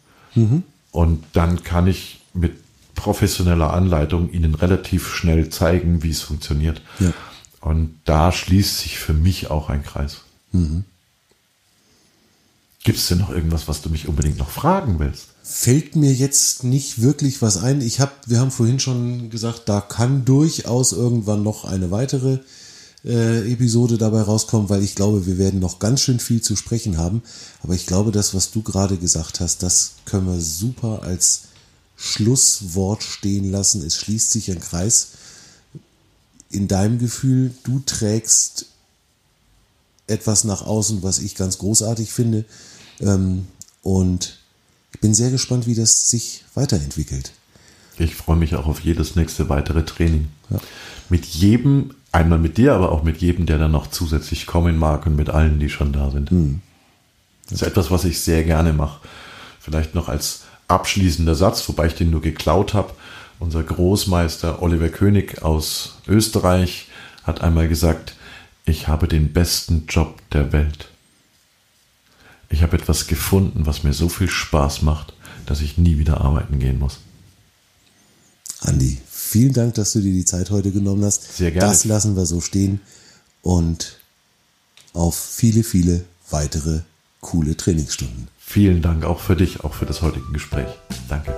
Und dann kann ich mit professioneller Anleitung ihnen relativ schnell zeigen, wie es funktioniert.
Ja.
Und da schließt sich für mich auch ein Kreis. Gibt es denn noch irgendwas, was du mich unbedingt noch fragen willst?
Fällt mir jetzt nicht wirklich was ein. Ich habe, wir haben vorhin schon gesagt, da kann durchaus irgendwann noch eine weitere äh, Episode dabei rauskommen, weil ich glaube, wir werden noch ganz schön viel zu sprechen haben. Aber ich glaube, das, was du gerade gesagt hast, das können wir super als Schlusswort stehen lassen. Es schließt sich ein Kreis. In deinem Gefühl, du trägst etwas nach außen, was ich ganz großartig finde. Ähm, und ich bin sehr gespannt, wie das sich weiterentwickelt.
Ich freue mich auch auf jedes nächste weitere Training. Ja. Mit jedem, einmal mit dir, aber auch mit jedem, der dann noch zusätzlich kommen mag und mit allen, die schon da sind. Mhm. Das ist etwas, was ich sehr gerne mache. Vielleicht noch als abschließender Satz, wobei ich den nur geklaut habe. Unser Großmeister Oliver König aus Österreich hat einmal gesagt, ich habe den besten Job der Welt. Ich habe etwas gefunden, was mir so viel Spaß macht, dass ich nie wieder arbeiten gehen muss.
Andi, vielen Dank, dass du dir die Zeit heute genommen hast.
Sehr gerne.
Das lassen wir so stehen und auf viele, viele weitere coole Trainingsstunden.
Vielen Dank auch für dich, auch für das heutige Gespräch. Danke.